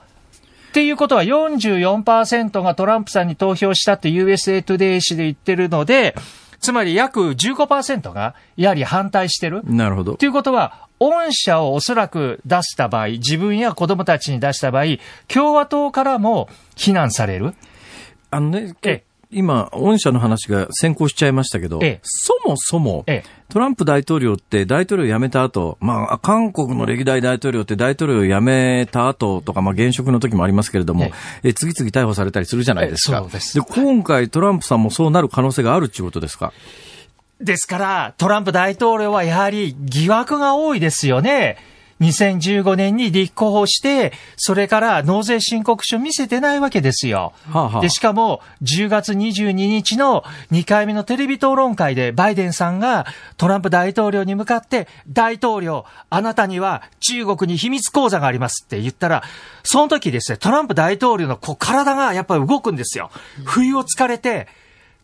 っていうことは44%がトランプさんに投票したって USA Today 紙で言ってるので、つまり約15%がやはり反対してる。なるほど。ということは、恩赦をおそらく出した場合、自分や子供たちに出した場合、共和党からも非難される。あのね、え今、御社の話が先行しちゃいましたけど、ええ、そもそも、え、トランプ大統領って大統領辞めた後、まあ、韓国の歴代大統領って大統領を辞めた後とか、まあ、現職の時もありますけれども、え次々逮捕されたりするじゃないですか。で今回トランプさんもそうなる可能性があるっていうことですか？ですから、トランプ大統領はやはり疑惑が多いですよね。2015年に立候補して、それから納税申告書見せてないわけですよ。はあはあ、で、しかも、10月22日の2回目のテレビ討論会で、バイデンさんがトランプ大統領に向かって、大統領、あなたには中国に秘密講座がありますって言ったら、その時ですね、トランプ大統領のこう体がやっぱり動くんですよ。不意をつかれて、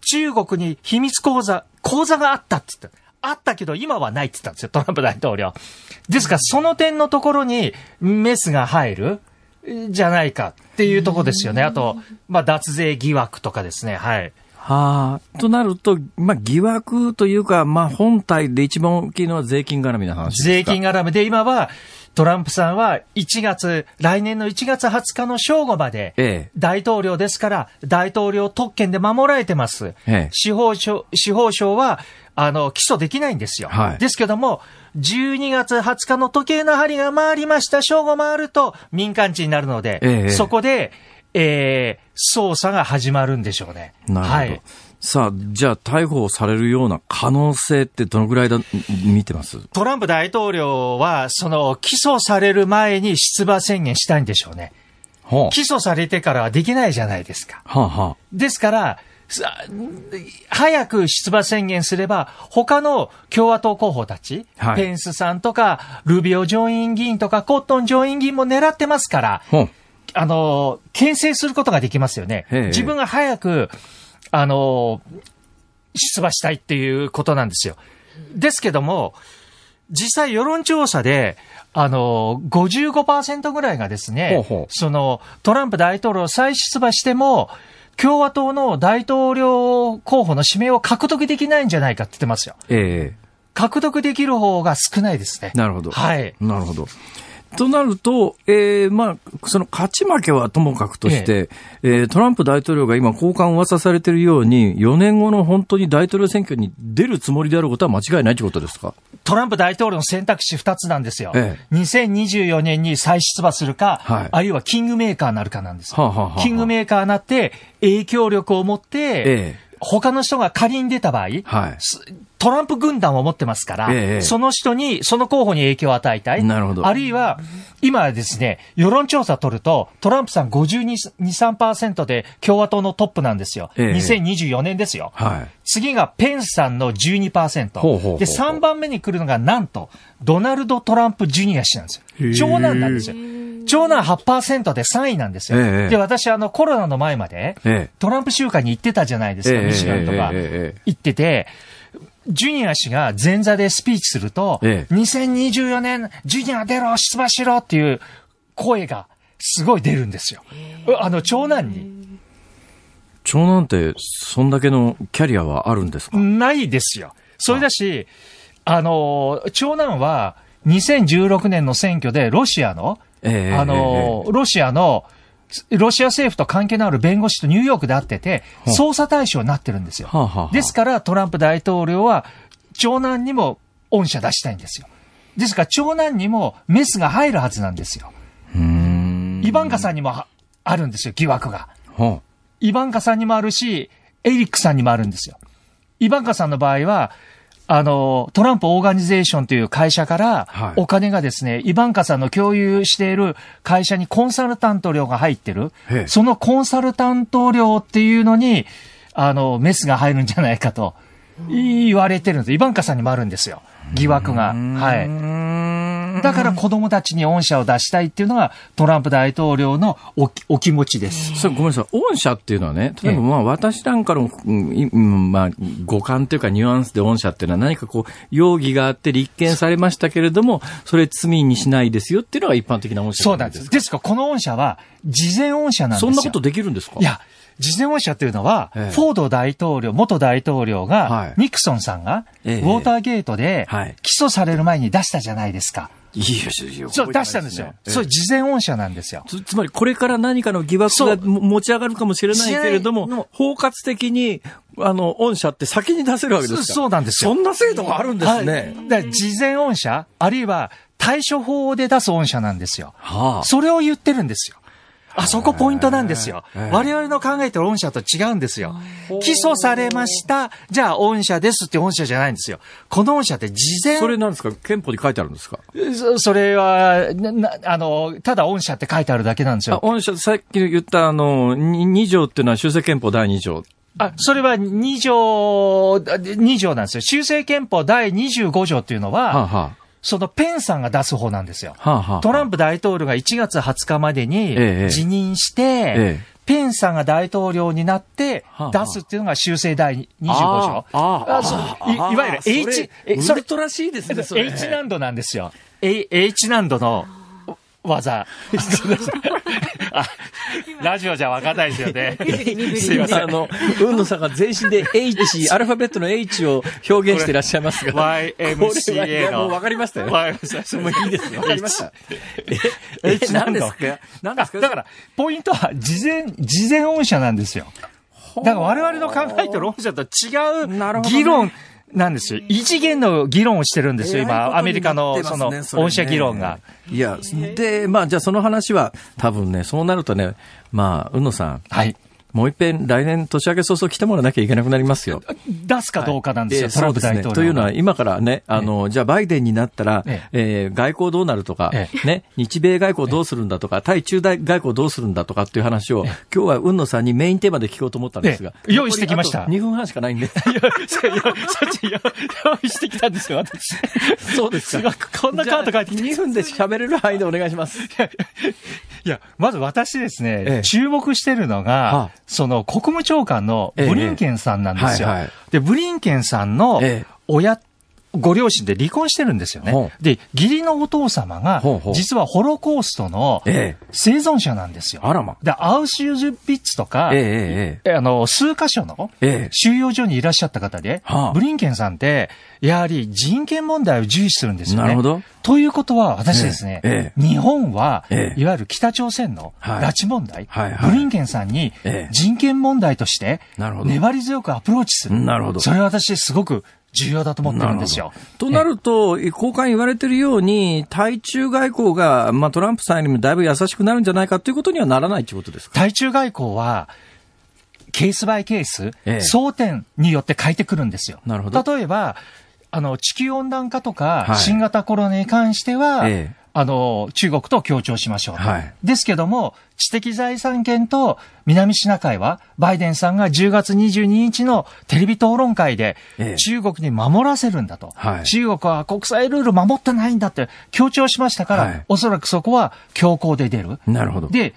中国に秘密講座、講座があったって言った。あったけど今はないって言ったんですよ、トランプ大統領。ですから、その点のところにメスが入るじゃないかっていうところですよね。あと、まあ、脱税疑惑とかですね。はい。はあ、となると、まあ、疑惑というか、まあ、本体で一番大きいのは税金絡みの話ですか？税金絡みで、今は、トランプさんは1月、来年の1月20日の正午まで、大統領ですから、大統領特権で守られてます。ええ、司法省、司法省は、あの、起訴できないんですよ。はい、ですけども、12月20日の時計の針が回りました、正午回ると民間地になるので、ええ、そこで、えー、捜査が始まるんでしょうね。なるほど。はいさあ、じゃあ逮捕されるような可能性ってどのぐらいだ、見てます？トランプ大統領は、その、起訴される前に出馬宣言したいんでしょうね。はあ、起訴されてからはできないじゃないですか。はあはあ、ですから、早く出馬宣言すれば、他の共和党候補たち、はい、ペンスさんとか、ルビオ上院議員とか、コットン上院議員も狙ってますから、あの、牽制することができますよね。自分が早く、あの、出馬したいっていうことなんですよ。ですけども、実際世論調査で、あの、55%ぐらいがですね、ほうほうその、トランプ大統領再出馬しても、共和党の大統領候補の指名を獲得できないんじゃないかって言ってますよ。ええー、獲得できる方が少ないですね。なるほど。はい。なるほど。となると、えー、まあ、その勝ち負けはともかくとして、ええ。えー、トランプ大統領が今、交換噂されているように、4年後の本当に大統領選挙に出るつもりであることは間違いないということですか？トランプ大統領の選択肢2つなんですよ。ええ、2024年に再出馬するか、はい、あるいはキングメーカーになるかなんですよ。はあはあ、キングメーカーになって、影響力を持って、ええ他の人が仮に出た場合、はい、トランプ軍団を持ってますから、ええ、その人に、その候補に影響を与えたい。なるほど。あるいは、今はですね、世論調査取ると、トランプさん52、3%で共和党のトップなんですよ。ええ、2024年ですよ。はい、次がペンスさんの12%。ほうほうほうで、3番目に来るのがなんと、ドナルド・トランプ・ジュニア氏なんですよ。長男なんですよ。長男8%で3位なんですよ。ええ、で、私、あの、コロナの前まで、え、トランプ集会に行ってたじゃないですか、ミシガンとか。行ってて、ジュニア氏が前座でスピーチすると、2024年、ジュニア出ろ、出馬しろっていう声がすごい出るんですよ。あの、長男に。長男って、そんだけのキャリアはあるんですか？ないですよ。それだし、あの、長男は、2016年の選挙でロシアの、えー、あの、ロシアの、ロシア政府と関係のある弁護士とニューヨークで会ってて、捜査対象になってるんですよ。はあはあ、ですから、トランプ大統領は、長男にも恩赦出したいんですよ。ですから、長男にもメスが入るはずなんですよ。イバンカさんにもあるんですよ、疑惑が。はあ、イバンカさんにもあるし、エリックさんにもあるんですよ。イバンカさんの場合は、あの、トランプオーガニゼーションという会社から、お金がですね、はい、イバンカさんの共有している会社にコンサルタント料が入ってる。そのコンサルタント料っていうのに、あの、メスが入るんじゃないかと言われてるんです。イバンカさんにもあるんですよ。疑惑が。はい。だから子供たちに恩赦を出したいっていうのがトランプ大統領のおお気持ちです。それごめんなさい。恩赦っていうのはね、例えばまあ私なんかの、うん、まあ五感というかニュアンスで恩赦っていうのは何かこう容疑があって立件されましたけれども、それ罪にしないですよっていうのが一般的な恩赦そうなんです。ですからこの恩赦は事前恩赦なんですよ。そんなことできるんですか？いや、事前恩赦というのは、ええ、フォード大統領、元大統領が、はい、ニクソンさんが、ウォーターゲートで、起訴される前に出したじゃないですか。いやいやそう、出したんですよ。そう、事前恩赦なんですよ。つまり、これから何かの疑惑が持ち上がるかもしれないけれども、包括的に、あの、恩赦って先に出せるわけですか？そうなんですよ。そんな制度があるんですね。はい、事前恩赦あるいは、対処法で出す恩赦なんですよ。はあ、それを言ってるんですよ。あそこポイントなんですよ。我々の考えてる御社と違うんですよ。起訴されました。じゃあ御社ですって御社じゃないんですよ。この御社って事前。それなんですか？憲法に書いてあるんですか？それは、あの、ただ御社って書いてあるだけなんですよ。御社、さっき言ったあの、2条っていうのは修正憲法第2条。あ、それは2条、2条なんですよ。修正憲法第25条っていうのは、はあはあそのペンさんが出す方なんですよ。はあはあ、トランプ大統領が1月20日までに辞任して、ええ、ペンさんが大統領になって出すっていうのが修正第25条。ああいいわゆる H、それウルトラしいですね、H 難度なんですよ。H 難度の技。ラジオじゃわかんないですよね。すいません。あの、運野さんが全身で H、アルファベットの H を表現していらっしゃいますが。YMCA の。もうわかりましたよ。もういいですよ。わかりました。え、何ですか？何ですか？だから、ポイントは、事前、事前音社なんですよ。だから我々の考えてる音社と違う議論、なんですよ。異次元の議論をしてるんですよ、今、アメリカの、その、御社議論が。いや、で、まあ、じゃあその話は、多分ね、そうなるとね、まあ、宇野さん。はい。もう一遍、来年年明け早々来てもらわなきゃいけなくなりますよ。出すかどうかなんですよ、はい、トランプ大統領、ね。というのは、今からね、あの、じゃあバイデンになったら、ええー、外交どうなるとか、ええ、ね、日米外交どうするんだとか、対中大外交どうするんだとかっていう話を、今日は雲野さんにメインテーマで聞こうと思ったんですが。用意してきました。2分半しかないんで。いや、そっち用意してきたんですよ、私。そうですか。こんなカード書いてきて。2分で喋れる範囲でお願いします。いや、まず私ですね、ええ、注目してるのが、はあ、その国務長官のブリンケンさんなんですよ。えはいはい、で、ブリンケンさんの親、ご両親で離婚してるんですよね。で、義理のお父様が、実はホロコーストの生存者なんですよ。あらま。で、アウシュズビッツとか、ええあの、数箇所の収容所にいらっしゃった方で、ブリンケンさんって、やはり人権問題を重視するんですよね。なるほど。ということは、私ですね、ええ、日本は、え、いわゆる北朝鮮の拉致問題、ブリンケンさんに人権問題として、粘り強くアプローチする。なるほど。それは私すごく重要だと思ってるんですよ。となると、交換言われてるように、対中外交が、まあ、トランプさんにもだいぶ優しくなるんじゃないかということにはならないということですか？対中外交は、ケースバイケース、ええ、争点によって変えてくるんですよ。なるほど。例えば、あの、地球温暖化とか、新型コロナに関しては、ええあの、中国と協調しましょう。はい、ですけども、知的財産権と南シナ海は、バイデンさんが10月22日のテレビ討論会で、中国に守らせるんだと、はい、中国は国際ルール守ってないんだって強調しましたから、はい、おそらくそこは強行で出る。なるほど。で、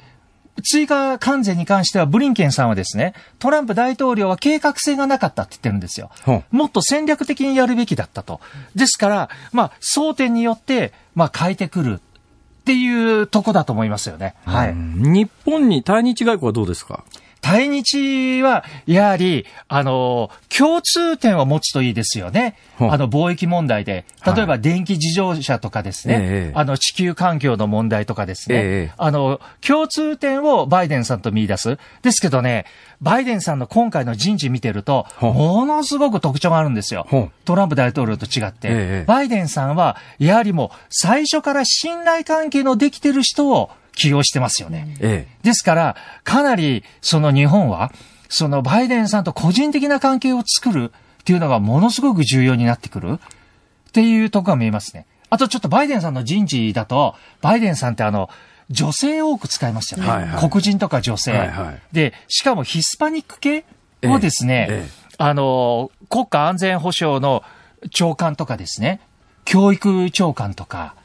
追加関税に関しては、ブリンケンさんはですね、トランプ大統領は計画性がなかったって言ってるんですよ。もっと戦略的にやるべきだったと。ですから、まあ、争点によって、まあ、変えてくるっていうとこだと思いますよね。はい。日本に対日外交はどうですか？対日は、やはり、あの、共通点を持つといいですよね。あの、貿易問題で。例えば、電気自動車とかですね。はい、あの、地球環境の問題とかですね。ええ、あの、共通点をバイデンさんと見出す。ですけどね、バイデンさんの今回の人事見てると、ものすごく特徴があるんですよ。トランプ大統領と違って。え、バイデンさんは、やはりもう、最初から信頼関係のできてる人を、起用してますよね。ええ、ですから、かなりその日本は、そのバイデンさんと個人的な関係を作るっていうのがものすごく重要になってくるっていうとこが見えますね。あとちょっとバイデンさんの人事だと、バイデンさんってあの、女性多く使いますよね。はいはい、黒人とか女性、はいはい。で、しかもヒスパニック系をですね、えええ、あの、国家安全保障の長官とかですね、教育長官とか、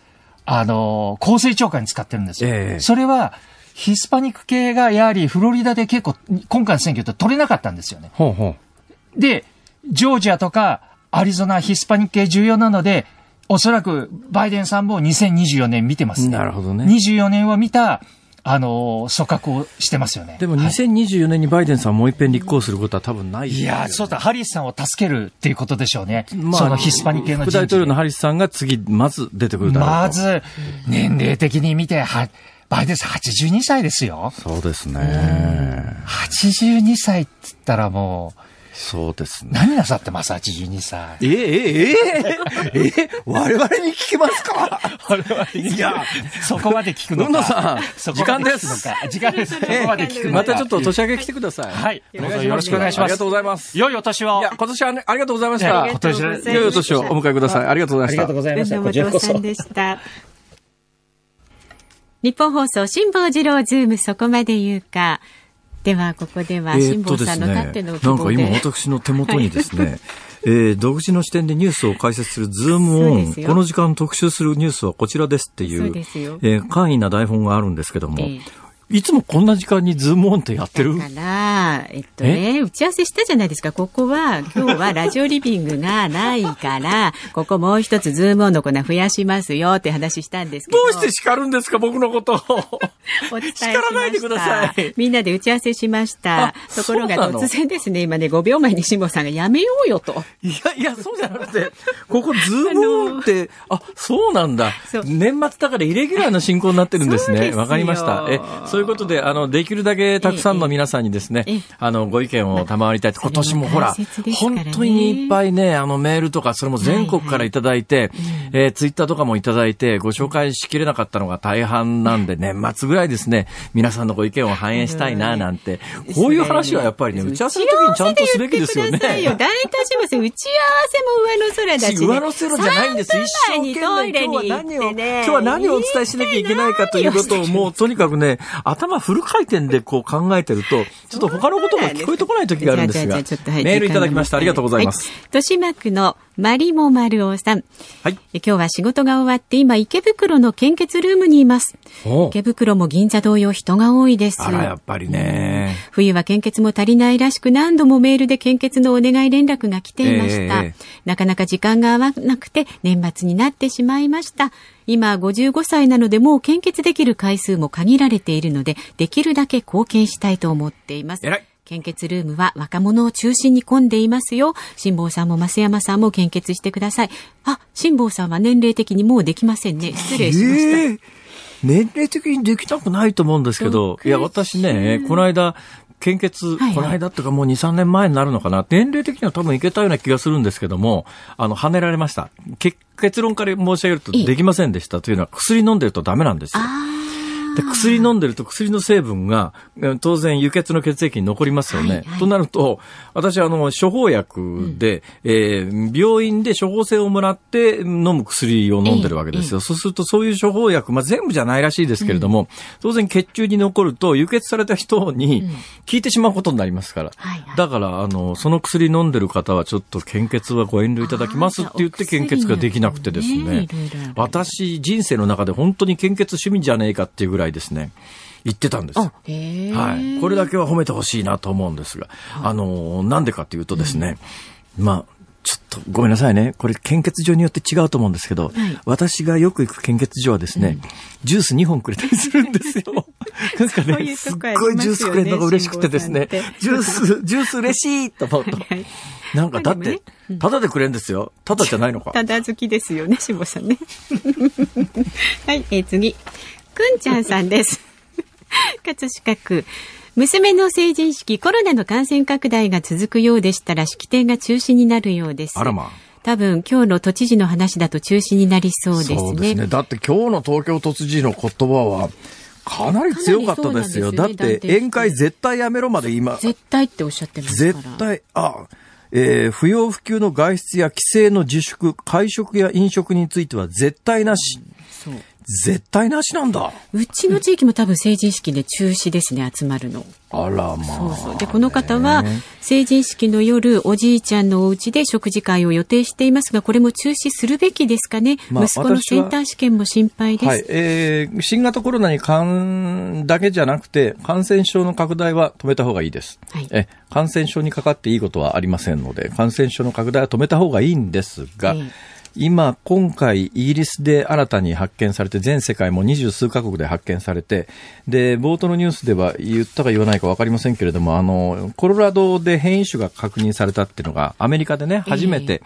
あの、構成長官に使ってるんですよ。えー、それは、ヒスパニック系がやはりフロリダで結構、今回の選挙って取れなかったんですよね。ほうほうで、ジョージアとかアリゾナ、ヒスパニック系重要なので、おそらくバイデンさんも2024年見てます、ね。なるほどね。24年を見たあの、組閣をしてますよね。でも2024年にバイデンさんもう一遍立候補することは多分ない、ね、いや、そうだ、ハリスさんを助けるっていうことでしょうね。まあ、そのヒスパニ系の副大統領のハリスさんが次、まず出てくるだろうまず、年齢的に見て、は、バイデンさん82歳ですよ。そうですね。82歳って言ったらもう、そうですね。何なさってます ?82 歳。ええええええ我々に聞きますか？我々に。いや、そこまで聞くのか。野さん、時間です。時間です。そこまで聞くのか。またちょっと年明け来てください。はい。どうぞよろしくお願いします。ありがとうございます。良いお年を。いや、今年はありがとうございました。今年良いお年をお迎えください。ありがとうございました。ありがとうございました。こちらこそ。でした。日本放送、辛坊治郎ズーム、そこまで言うか。ではここでは辛坊さんのたっての、ね、なんか今私の手元にですね、はい、えー、独自の視点でニュースを解説するズームオン、この時間特集するニュースはこちらですっていう、うえー、簡易な台本があるんですけども、えーいつもこんな時間にズームオンってやってる？だから、えっとね、打ち合わせしたじゃないですか。ここは、今日はラジオリビングがないから、ここもう一つズームオンのコーナー増やしますよって話したんですけど。どうして叱るんですか、僕のことを？お伝えし。叱らないでください。みんなで打ち合わせしました。ところが突然ですね、今ね、5秒前に辛坊さんがやめようよと。いやいや、そうじゃなくて、ここズームオンって、あそうなんだ。年末だからイレギュラーな進行になってるんですね。わかりました。え、そういうことで、あの、できるだけたくさんの皆さんにですね、あの、ご意見を賜りたい。今年もほら、本当にいっぱいね、あの、メールとか、それも全国からいただいて、えツイッターとかもいただいて、ご紹介しきれなかったのが大半なんで、年末ぐらいですね、皆さんのご意見を反映したいな、なんて、こういう話はやっぱりね、打ち合わせの時にちゃんとすべきですよね。大体します打ち合わせも上の空だし、上の空じゃないんです。一生懸命。今日は何を、今日は何をお伝えしなきゃいけないかということをもうとにかくね、頭フル回転でこう考えてると、ちょっと他のことが聞こえてこない時があるんですが、メールいただきました。ありがとうございます。豊島区のマリモマルオさん。はい。今日は仕事が終わって今池袋の献血ルームにいます。池袋も銀座同様人が多いです。あら、やっぱりね。冬は献血も足りないらしく何度もメールで献血のお願い連絡が来ていました。えー、なかなか時間が合わなくて年末になってしまいました。今55歳なのでもう献血できる回数も限られているので、できるだけ貢献したいと思っています。献血ルームは若者を中心に混んでいますよ。辛坊さんも増山さんも献血してください。あ、辛坊さんは年齢的にもうできませんね。失礼しました。えー年齢的にできたくないと思うんですけど、いや、私ね、この間、献血、はいはい、この間っていうかもう2、3年前になるのかな。年齢的には多分いけたような気がするんですけども、あの、跳ねられました。結論から申し上げるとできませんでしたというのは薬飲んでるとダメなんですよ。で、薬飲んでると薬の成分が、当然輸血の血液に残りますよね。はいはい、となると、私、あの、処方薬で、うん、えー、病院で処方箋をもらって飲む薬を飲んでるわけですよ。そうすると、そういう処方薬、まあ、全部じゃないらしいですけれども、うん、当然血中に残ると、輸血された人に効いてしまうことになりますから。はいはい、だから、あの、その薬飲んでる方は、ちょっと献血はご遠慮いただきますって言って献血ができなくてですね。私、人生の中で本当に献血趣味じゃねえかっていうぐらいいですね。言ってたんですはい。これだけは褒めてほしいなと思うんですが、あの、なんでかっていうとですね、うん、まあ、ちょっとごめんなさいね。これ献血所によって違うと思うんですけど、はい、私がよく行く献血所はですね、うん、ジュース2本くれたりするんですよ。なんかね、すっごいジュースくれるのが嬉しくてですね、ジュース、ジュース嬉しいと思うと。はいなんかだって、ただでくれんですよ。ただじゃないのか。ただ好きですよね、しぼさんね。はい、えー、次。くんちゃんさんです。葛飾区。娘の成人式、コロナの感染拡大が続くようでしたら、式典が中止になるようです。あらまあ。多分今日の都知事の話だと中止になりそうですね。そうですね。だって今日の東京都知事の言葉は、かなり強かったですよ。すよね、だって宴会絶対やめろまで今。絶対っておっしゃってますから。絶対、あ、えー、不要不急の外出や帰省の自粛、会食や飲食については絶対なし。うん、そう。絶対なしなんだ。うちの地域も多分成人式で中止ですね、集まるの。あらまあ。そうそう。で、この方は、成人式の夜、おじいちゃんのお家で食事会を予定していますが、これも中止するべきですかね？まあ、息子のセンター試験も心配です。はい。えー、新型コロナに関だけじゃなくて、感染症の拡大は止めた方がいいです。はい。え、感染症にかかっていいことはありませんので、感染症の拡大は止めた方がいいんですが、えー今、今回、イギリスで新たに発見されて、全世界も二十数カ国で発見されて、で、冒頭のニュースでは言ったか言わないか分かりませんけれども、あの、コロラドで変異種が確認されたっていうのが、アメリカでね、初めて、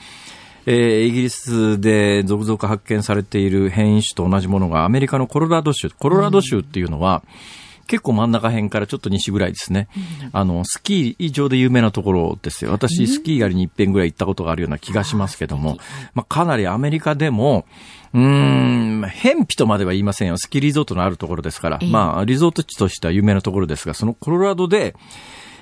えー、えー、イギリスで続々発見されている変異種と同じものがアメリカのコロラド州、コロラド州っていうのは、うん結構真ん中辺からちょっと西ぐらいですね。あの、スキー場で有名なところですよ。私、スキーやりに一遍ぐらい行ったことがあるような気がしますけども、まあ、かなりアメリカでも、うーん、偏僻とまでは言いませんよ。スキーリゾートのあるところですから。まあ、リゾート地としては有名なところですが、そのコロラドで、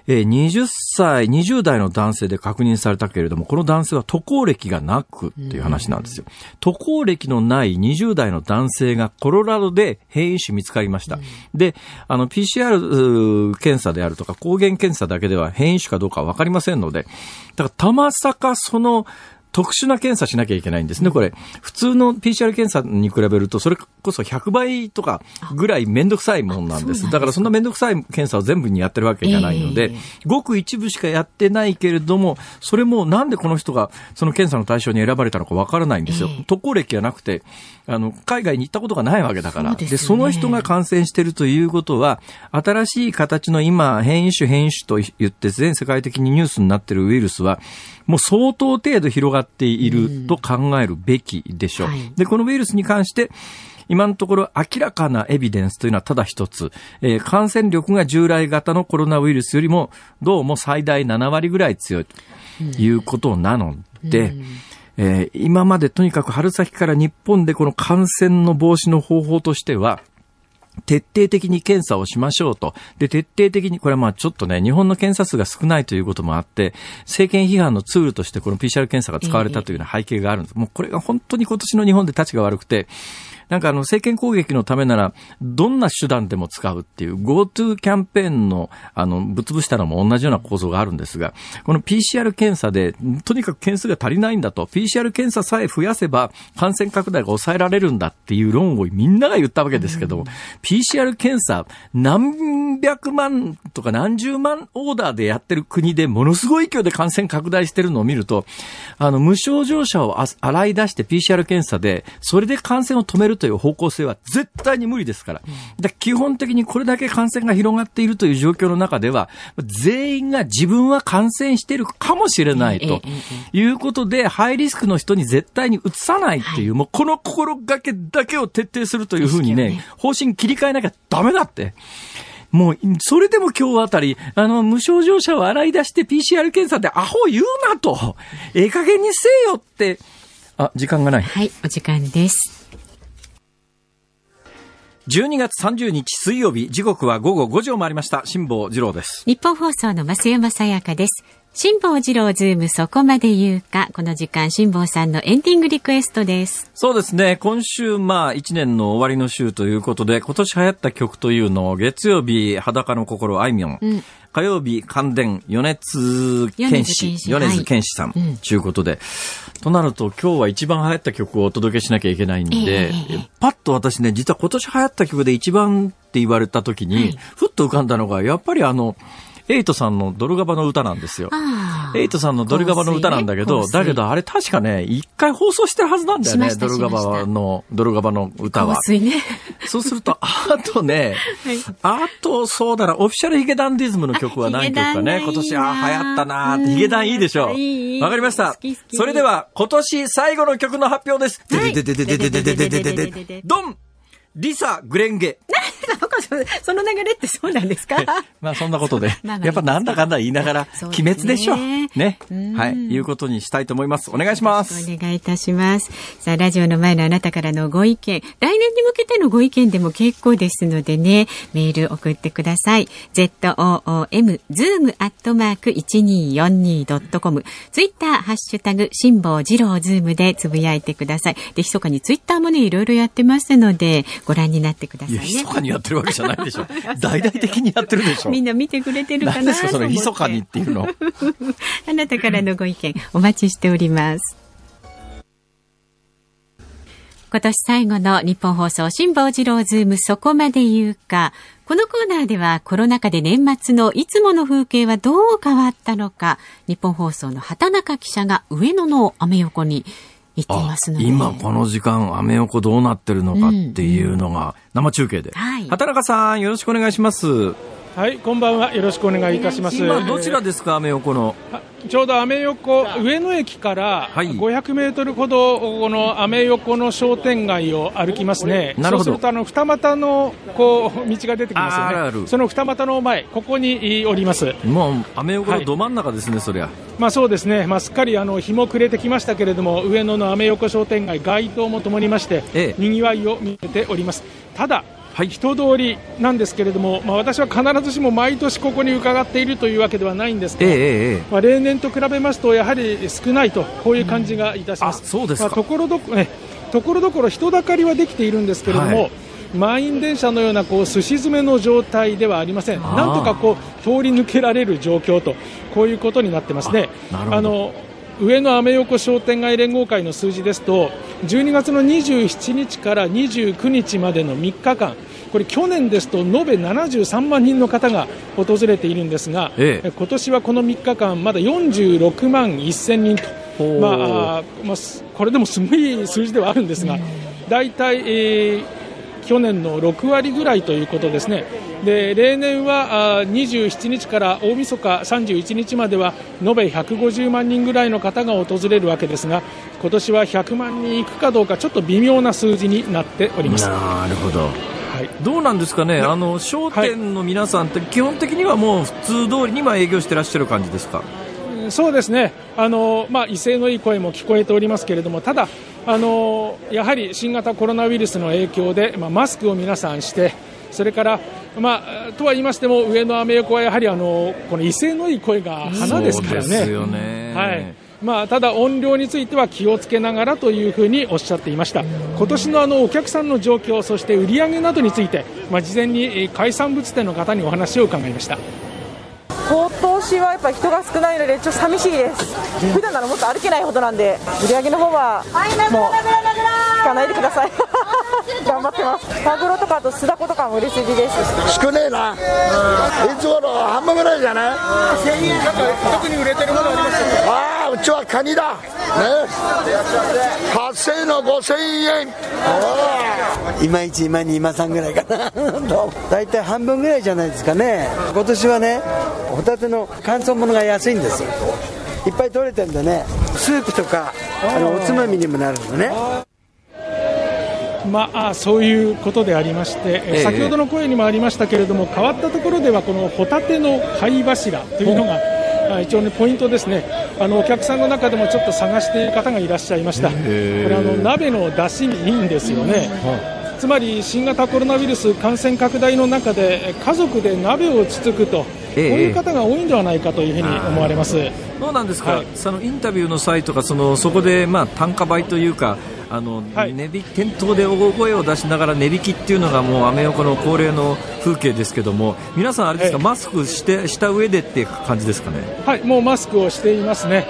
えー、20歳、20代の男性で確認されたけれども、この男性は渡航歴がなくっていう話なんですよ。渡航歴のない20代の男性がコロラドで変異種見つかりました。で、あの、PCR 検査であるとか、抗原検査だけでは変異種かどうかわかりませんので、だからたまさかその、特殊な検査しなきゃいけないんですね、これ。普通の PCR 検査に比べると、それこそ100倍とかぐらいめんどくさいもんなんです。だからそんなめんどくさい検査を全部にやってるわけじゃないので、ごく一部しかやってないけれども、それもなんでこの人がその検査の対象に選ばれたのかわからないんですよ。渡航歴がなくて、あの、海外に行ったことがないわけだから。で、その人が感染してるということは、新しい形の今、変異種変異種と言って全世界的にニュースになってるウイルスは、もう相当程度広がっていると考えるべきでしょう。で、このウイルスに関して、今のところ明らかなエビデンスというのはただ一つ、えー、感染力が従来型のコロナウイルスよりもどうも最大7割ぐらい強いということなので、えー、今までとにかく春先から日本でこの感染の防止の方法としては、徹底的に検査をしましょうと。で、徹底的に、これはまあちょっとね、日本の検査数が少ないということもあって、政権批判のツールとしてこの PCR 検査が使われたというような背景があるんです。もうこれが本当に今年の日本で立ちが悪くて、なんかあの政権攻撃のためなら、どんな手段でも使うっていう GoTo キャンペーンの、あの、ぶつぶしたのも同じような構造があるんですが、この PCR 検査で、とにかく件数が足りないんだと、PCR 検査さえ増やせば感染拡大が抑えられるんだっていう論をみんなが言ったわけですけど、うん、PCR 検査何百万とか何十万オーダーでやってる国でものすごい勢いで感染拡大してるのを見ると、あの、無症状者を洗い出して PCR 検査で、それで感染を止めるという方向性は絶対に無理ですから。だ基本的にこれだけ感染が広がっているという状況の中では、全員が自分は感染しているかもしれないということで、ハイリスクの人に絶対に移さないっていう、もうこの心がけだけを徹底するというふうにね、方針切り替えなきゃダメだって。もう、それでも今日あたり、あの、無症状者を洗い出して PCR 検査でアホ言うなと、ええ加減にせよって、あ、時間がない。はい、お時間です。12月30日水曜日、時刻は午後5時を回りました。辛坊治郎です。ニッポン放送の増山さやかです。辛坊治郎ズームそこまで言うか。この時間、辛坊さんのエンディングリクエストです。そうですね。今週、まあ、1年の終わりの週ということで、今年流行った曲というのを、月曜日、裸の心、あいみょん。うん火曜日、関電、米津玄師、米津玄師さん、と、はい、いうことで、となると、今日は一番流行った曲をお届けしなきゃいけないんで、えー、パッと私ね、実は今年流行った曲で一番って言われた時に、はい、ふっと浮かんだのが、やっぱりあの、エイトさんのドルガバの歌なんですよ。エイトさんのドルガバの歌なんだけど、だけどあれ確かね、一回放送してるはずなんだよね、ドルガバの、ドルガバの歌は。ね、そうすると、あとね、はい、あと、そうだな、オフィシャルヒゲダンディズムの曲は何曲かね、今年、あ流行ったなヒゲダンいいでしょう。わかりました。それでは、今年最後の曲の発表です。でででででででででででででドンリサ・グレンゲ。なんかその流れってそうなんですか？まあそんなことで、やっぱなんだかんだ言いながら、鬼滅でしょ。ね。ねはい。いうことにしたいと思います。お願いします。お願いいたします。さあ、ラジオの前のあなたからのご意見、来年に向けてのご意見でも結構ですのでね、メール送ってください。zoom, zoom アットマーク 1242.com。ツイッター、ハッシュタグ、辛抱二郎ズームでつぶやいてください。で、密かにツイッターもね、いろいろやってますので、ご覧になってくださいね。密かにやってるわけじゃないでしょ。大々的にやってるでしょ。みんな見てくれてるかな何ですか、その密かにっていうの？あなたからのご意見、お待ちしております。今年最後の日本放送辛坊治郎ズームそこまで言うか。このコーナーではコロナ禍で年末のいつもの風景はどう変わったのか、日本放送の畑中記者が上野のアメ横に行ってますので。今この時間、アメ横どうなってるのかっていうのが生中継で。うんはい、畑中さん、よろしくお願いします。はい、こんばんは。よろしくお願いいたします。今どちらですか、アメ横の？ちょうどアメ横上野駅から500メートルほどこのアメ横の商店街を歩きますね。なるほど。そうするとあの二股のこう道が出てきますよね。あるその二股の前、ここにおります。もうアメ横のど真ん中ですね、はい、そりゃ。まあそうですね。まあすっかりあの日も暮れてきましたけれども、上野のアメ横商店街街灯も灯りまして、ええ、賑わいを見せております。ただはい、人通りなんですけれども、まあ、私は必ずしも毎年ここに伺っているというわけではないんですが、ええまあ、例年と比べますとやはり少ないとこういう感じがいたします。そうですまあ、ところどころ、ところどころ人だかりはできているんですけれども、はい。満員電車のようなこうすし詰めの状態ではありません、なんとかこう通り抜けられる状況と、こういうことになってますね。あの上野アメ横商店街連合会の数字ですと12月の27日から29日までの3日間これ去年ですと延べ73万人の方が訪れているんですが、ええ、今年はこの3日間まだ46万1000人と、まあまあ、これでもすごい数字ではあるんですが、大体、えー、去年の6割ぐらいということですね。で例年はあ27日から大晦日31日までは延べ150万人ぐらいの方が訪れるわけですが今年は100万人いくかどうかちょっと微妙な数字になっております。なるほど。はい、どうなんですかね、あの商店の皆さんって、基本的にはもう普通通りに営業してらっしゃる感じですか？そうですね。あの、まあ、威勢のいい声も聞こえておりますけれども、ただあの、やはり新型コロナウイルスの影響で、まあ、マスクを皆さんして、それから、まあ、とは言いましても上野アメ横はやはりあのこの威勢のいい声が花ですからね。ね。はい。まあ、ただ音量については気をつけながらというふうにおっしゃっていました。今年のあのお客さんの状況そして売り上げなどについて、まあ、事前に海産物店の方にお話を伺いました。今年はやっぱ人が少ないのでちょっと寂しいです。普段ならもっと歩けないほどなんで売り上げの方はもう聞かないでください頑張ってます。マグロとかあと酢だことかも売れ筋です。少ねえな、いつもの半分ぐらいじゃない？1000円なんか特に売れてるものありますああうちはカニだ。ね。8000の5000円。今1今2今3ぐらいかな。大体半分ぐらいじゃないですかね。今年はねホタテの乾燥物が安いんですよ。いっぱい取れてるんでね。スープとかあのおつまみにもなるのねまあ、そういうことでありまして、ええ、先ほどの声にもありましたけれども変わったところではこのホタテの貝柱というのが一応、ね、ポイントですね。あのお客さんの中でもちょっと探している方がいらっしゃいました、これあの鍋の出しにいいんですよね。つまり新型コロナウイルス感染拡大の中で家族で鍋をつつくと、こういう方が多いんではないかというふうに思われます。どうなんですか、はい、そのインタビューの際とかそのそこでまあ単価倍というかあの、はい、値引き店頭で大声を出しながら値引きっていうのがもうアメ横の恒例の風景ですけども皆さんあれですか、マスクしてした上でっていう感じですかね？はいもうマスクをしていますね。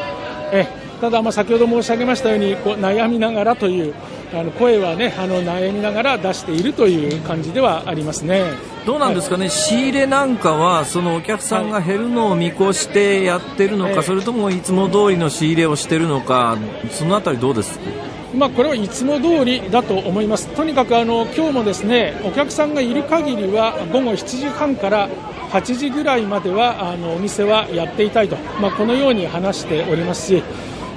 えただまあ先ほど申し上げましたようにこう悩みながらというあの声はねあの悩みながら出しているという感じではありますね。どうなんですかね、はい、仕入れなんかはそのお客さんが減るのを見越してやってるのか、はい、それともいつも通りの仕入れをしているのかそのあたりどうです？まあ、これはいつも通りだと思います、とにかくあの今日もですねお客さんがいる限りは午後7時半から8時ぐらいまではあのお店はやっていたいと、まあ、このように話しておりますし、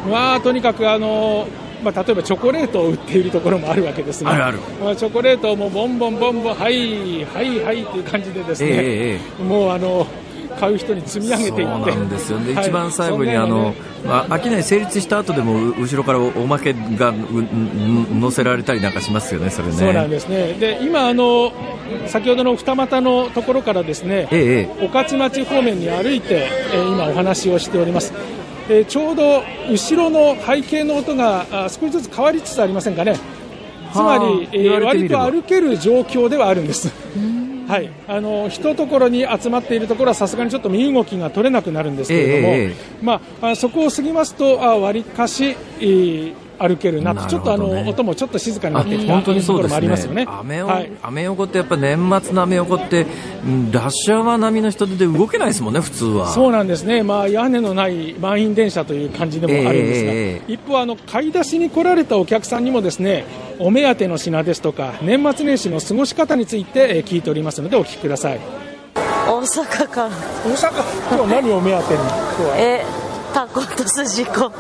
まあ、とにかくあのまあ、例えばチョコレートを売っているところもあるわけですが、あるまあ、チョコレートもボンボンボンボン、はい、はい、はいという感じで、ですね、えー、もうあの買う人に積み上げていってなんですよね、はい、一番最後にあの、まあ、商い成立した後でも後ろからおまけが載せられたりなんかしますよね、それね。そうなんですねで今あの先ほどの二股のところからですね、ええ、御徒町方面に歩いて、えー、今お話をしております。えー、ちょうど後ろの背景の音があ少しずつ変わりつつありませんかね。つまり、えー、割と歩ける状況ではあるんです。はい、あの一ところに集まっているところはさすがにちょっと身動きが取れなくなるんですけれども、えー、まあ、そこを過ぎますと、あわりかし、えー、歩けるなと、ね、ちょっとあの音もちょっと静かになってきたところもありますよね。アメはい、アメ横ってやっぱ年末のアメ横って、ラッシュアワー並みの人で動けないですもんね、普通は。そうなんですね、まあ、屋根のない満員電車という感じでもあるんですが、えー、一方あの、買い出しに来られたお客さんにもですねお目当ての品ですとか、年末年始の過ごし方について聞いておりますので、お聞きください。大阪から。大阪？今日何を目当てに？えタコと筋子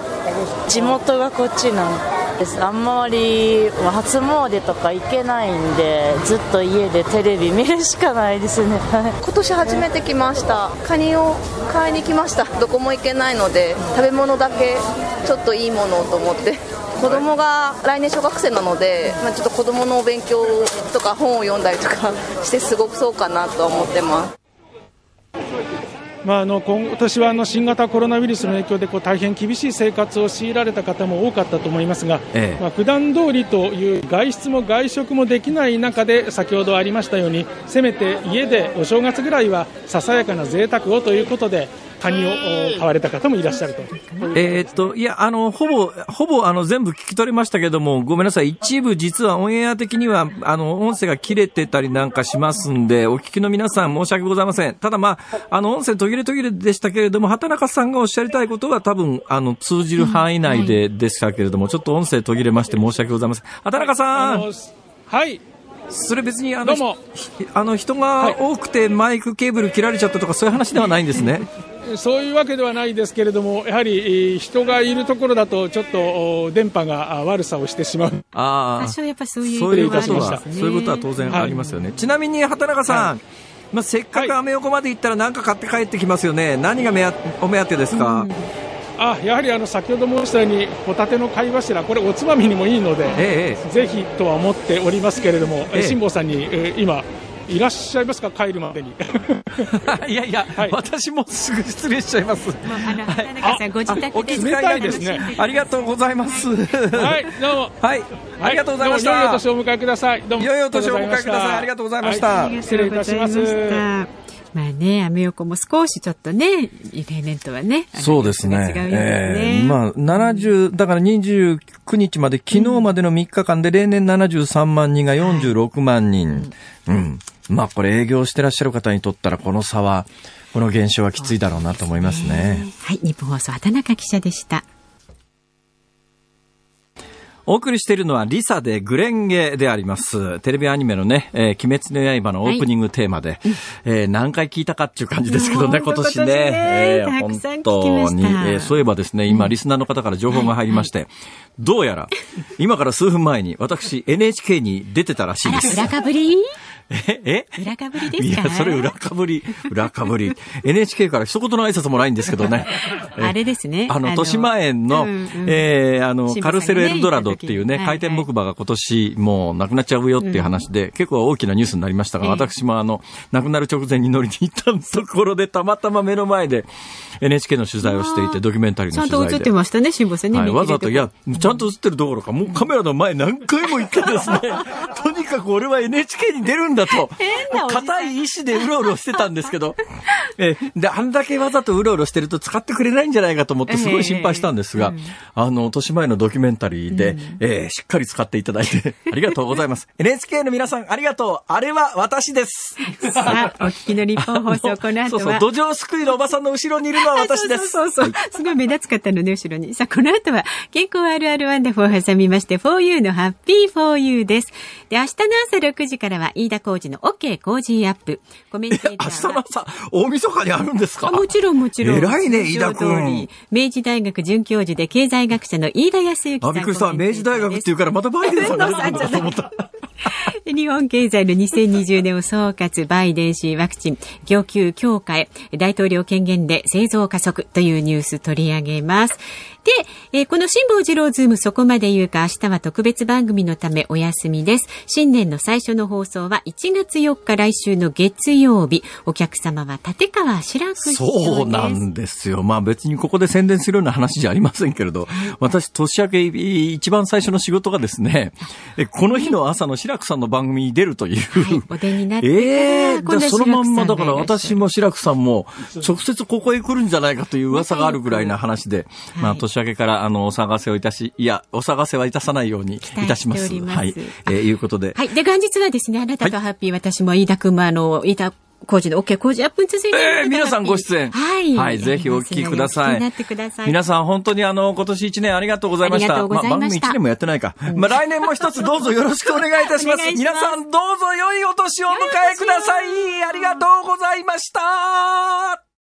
地元がこっちなんです。あんまり初詣とか行けないんでずっと家でテレビ見るしかないですね。今年初めて来ました。カニを買いに来ました。どこも行けないので食べ物だけちょっといいものをと思って。子供が来年小学生なので、まあ、ちょっと子供のお勉強とか本を読んだりとかして過ごそうかなと思ってます。まあ、あの今年はあの新型コロナウイルスの影響でこう大変厳しい生活を強いられた方も多かったと思いますが、ええ、まあ、普段通りという外出も外食もできない中で先ほどありましたようにせめて家でお正月ぐらいはささやかな贅沢をということでカニを買われた方もいらっしゃると。えっと、いや、あの、ほぼ、ほぼ、あの、全部聞き取りましたけども、ごめんなさい。一部、実はオンエア的には、あの、音声が切れてたりなんかしますんで、お聞きの皆さん申し訳ございません。ただまあ、あの、音声途切れ途切れでしたけれども、畑中さんがおっしゃりたいことは多分、あの、通じる範囲内で、でしたけれども、ちょっと音声途切れまして申し訳ございません。畑中さんはい。それ別にあの、あの人が多くてマイクケーブル切られちゃったとかそういう話ではないんですね。そういうわけではないですけれども、やはり人がいるところだと、ちょっと電波が悪さをしてしまう。ああ、そういうそういうことは、そういうことは当然ありますよね。はい、ちなみに畑中さん、はい、まあ、せっかくアメ横まで行ったら何か買って帰ってきますよね。何が目お目当てですか、うん。あやはりあの先ほど申したようにホタテの貝柱。これおつまみにもいいので、ええ、ぜひとは思っておりますけれども、ええ、辛坊さんに、えー、今いらっしゃいますか、帰るまでに。いやいや、はい、私もすぐ失礼しちゃいます。あの、田中さん、ご自宅で。冷たいですね。ありがとうございます。はい、どうも。はい、ありがとうございました。良いお年をお迎えください。どうも。良いお年をお迎えください。ありがとうございました。失礼いたします。まあね、アメ横も少しちょっとね、例年とはね。そうですね。ねえー、まあ、70、だから29日まで、昨日までの3日間で例年73万人が46万人。うん、うん。まあ、これ営業してらっしゃる方にとったら、この差は、この減少はきついだろうなと思いますね。すねはい、日本放送、畑中記者でした。お送りしているのはリサでグレンゲであります。テレビアニメのね、えー、鬼滅の刃のオープニングテーマで、はい、えー、何回聞いたかっていう感じですけどね、今年ね。えー、本当に、えー、そういえばですね、今、リスナーの方から情報が入りまして、はいはい、どうやら、今から数分前に私 NHK に出てたらしいです。裏かぶり？ええ？裏かぶりですか？いや、それ裏かぶり、裏かぶり。NHK から一言の挨拶もないんですけどね。あれですね。あの、豊島園の、うんうん、えー、あの、カルセルエルドラドっていうね、回転木馬が今年もうなくなっちゃうよっていう話で、うん、結構大きなニュースになりましたが、私もあの、亡くなる直前に乗りに行ったところで、たまたま目の前で NHK の取材をしていて、ドキュメンタリーの取材で。ちゃんと映ってましたね、辛坊さんね。はい、わざと、いや、ちゃんと映ってるどころか、もうカメラの前何回も行ってですね、とにかく俺は NHK に出るんだと。硬い意志でうろうろしてたんですけど、えで、あんだけわざとうろうろしてると使ってくれないんじゃないかと思ってすごい心配したんですが、あの、年前のドキュメンタリーで、えー、しっかり使っていただいて、ありがとうございます。NHK の皆さん、ありがとう。あれは私です。さあ、お聞きの日本放送、この後は。そうそう、土壌すくいのおばさんの後ろにいるのは私です。そうそうそう、はい、すごい目立つかったのね、後ろに。さあ、この後は、健康あるあるワンダフォーを挟みまして、for you のハッピー for you です。で、明日の朝6時からは、飯田浩司の OK Cozy Up。コメンテーター明日の朝、大晦日にあるんですか？もちろんもちろん。偉いね、飯田君。明治大学准教授で経済学者の飯田康之さん。あ、びっくりした。明治大学って言うからまたバイデンさんが出てくるのかと思った。日本経済の2020年を総括、バイデン氏ワクチン供給強化へ、大統領権限で製造加速というニュース取り上げます。で、えー、この辛坊治郎ズームそこまで言うか明日は特別番組のためお休みです。新年の最初の放送は1月4日来週の月曜日。お客様は立川志らくそうなんですよ。まあ別にここで宣伝するような話じゃありませんけれど、私年明け一番最初の仕事がですね、この日の朝の志らくさんの番組に出るという。はい、お出になってええー、そのまんまだから私も志らくさんも直接ここへ来るんじゃないかという噂があるぐらいな話で、まあ年明けからあのお探せをいたし、いや、お探せはいたさないようにいたします。ますはい。えー、いうことで。はい。で、元日はですね、あなたとハッピー、はい、私も飯田君もあの、飯田工事の OK 工事アップに続いて。えー、皆さんご出演。はい。はい、ぜひお聞きください。なってください。皆さん本当にあの、今年1年ありがとうございました。ありがとうございました。まあ、番組1年もやってないか。まあ、来年も一つどうぞよろしくお願いいたします。ます皆さんどうぞ良いお年をお迎えください。ありがとうございました。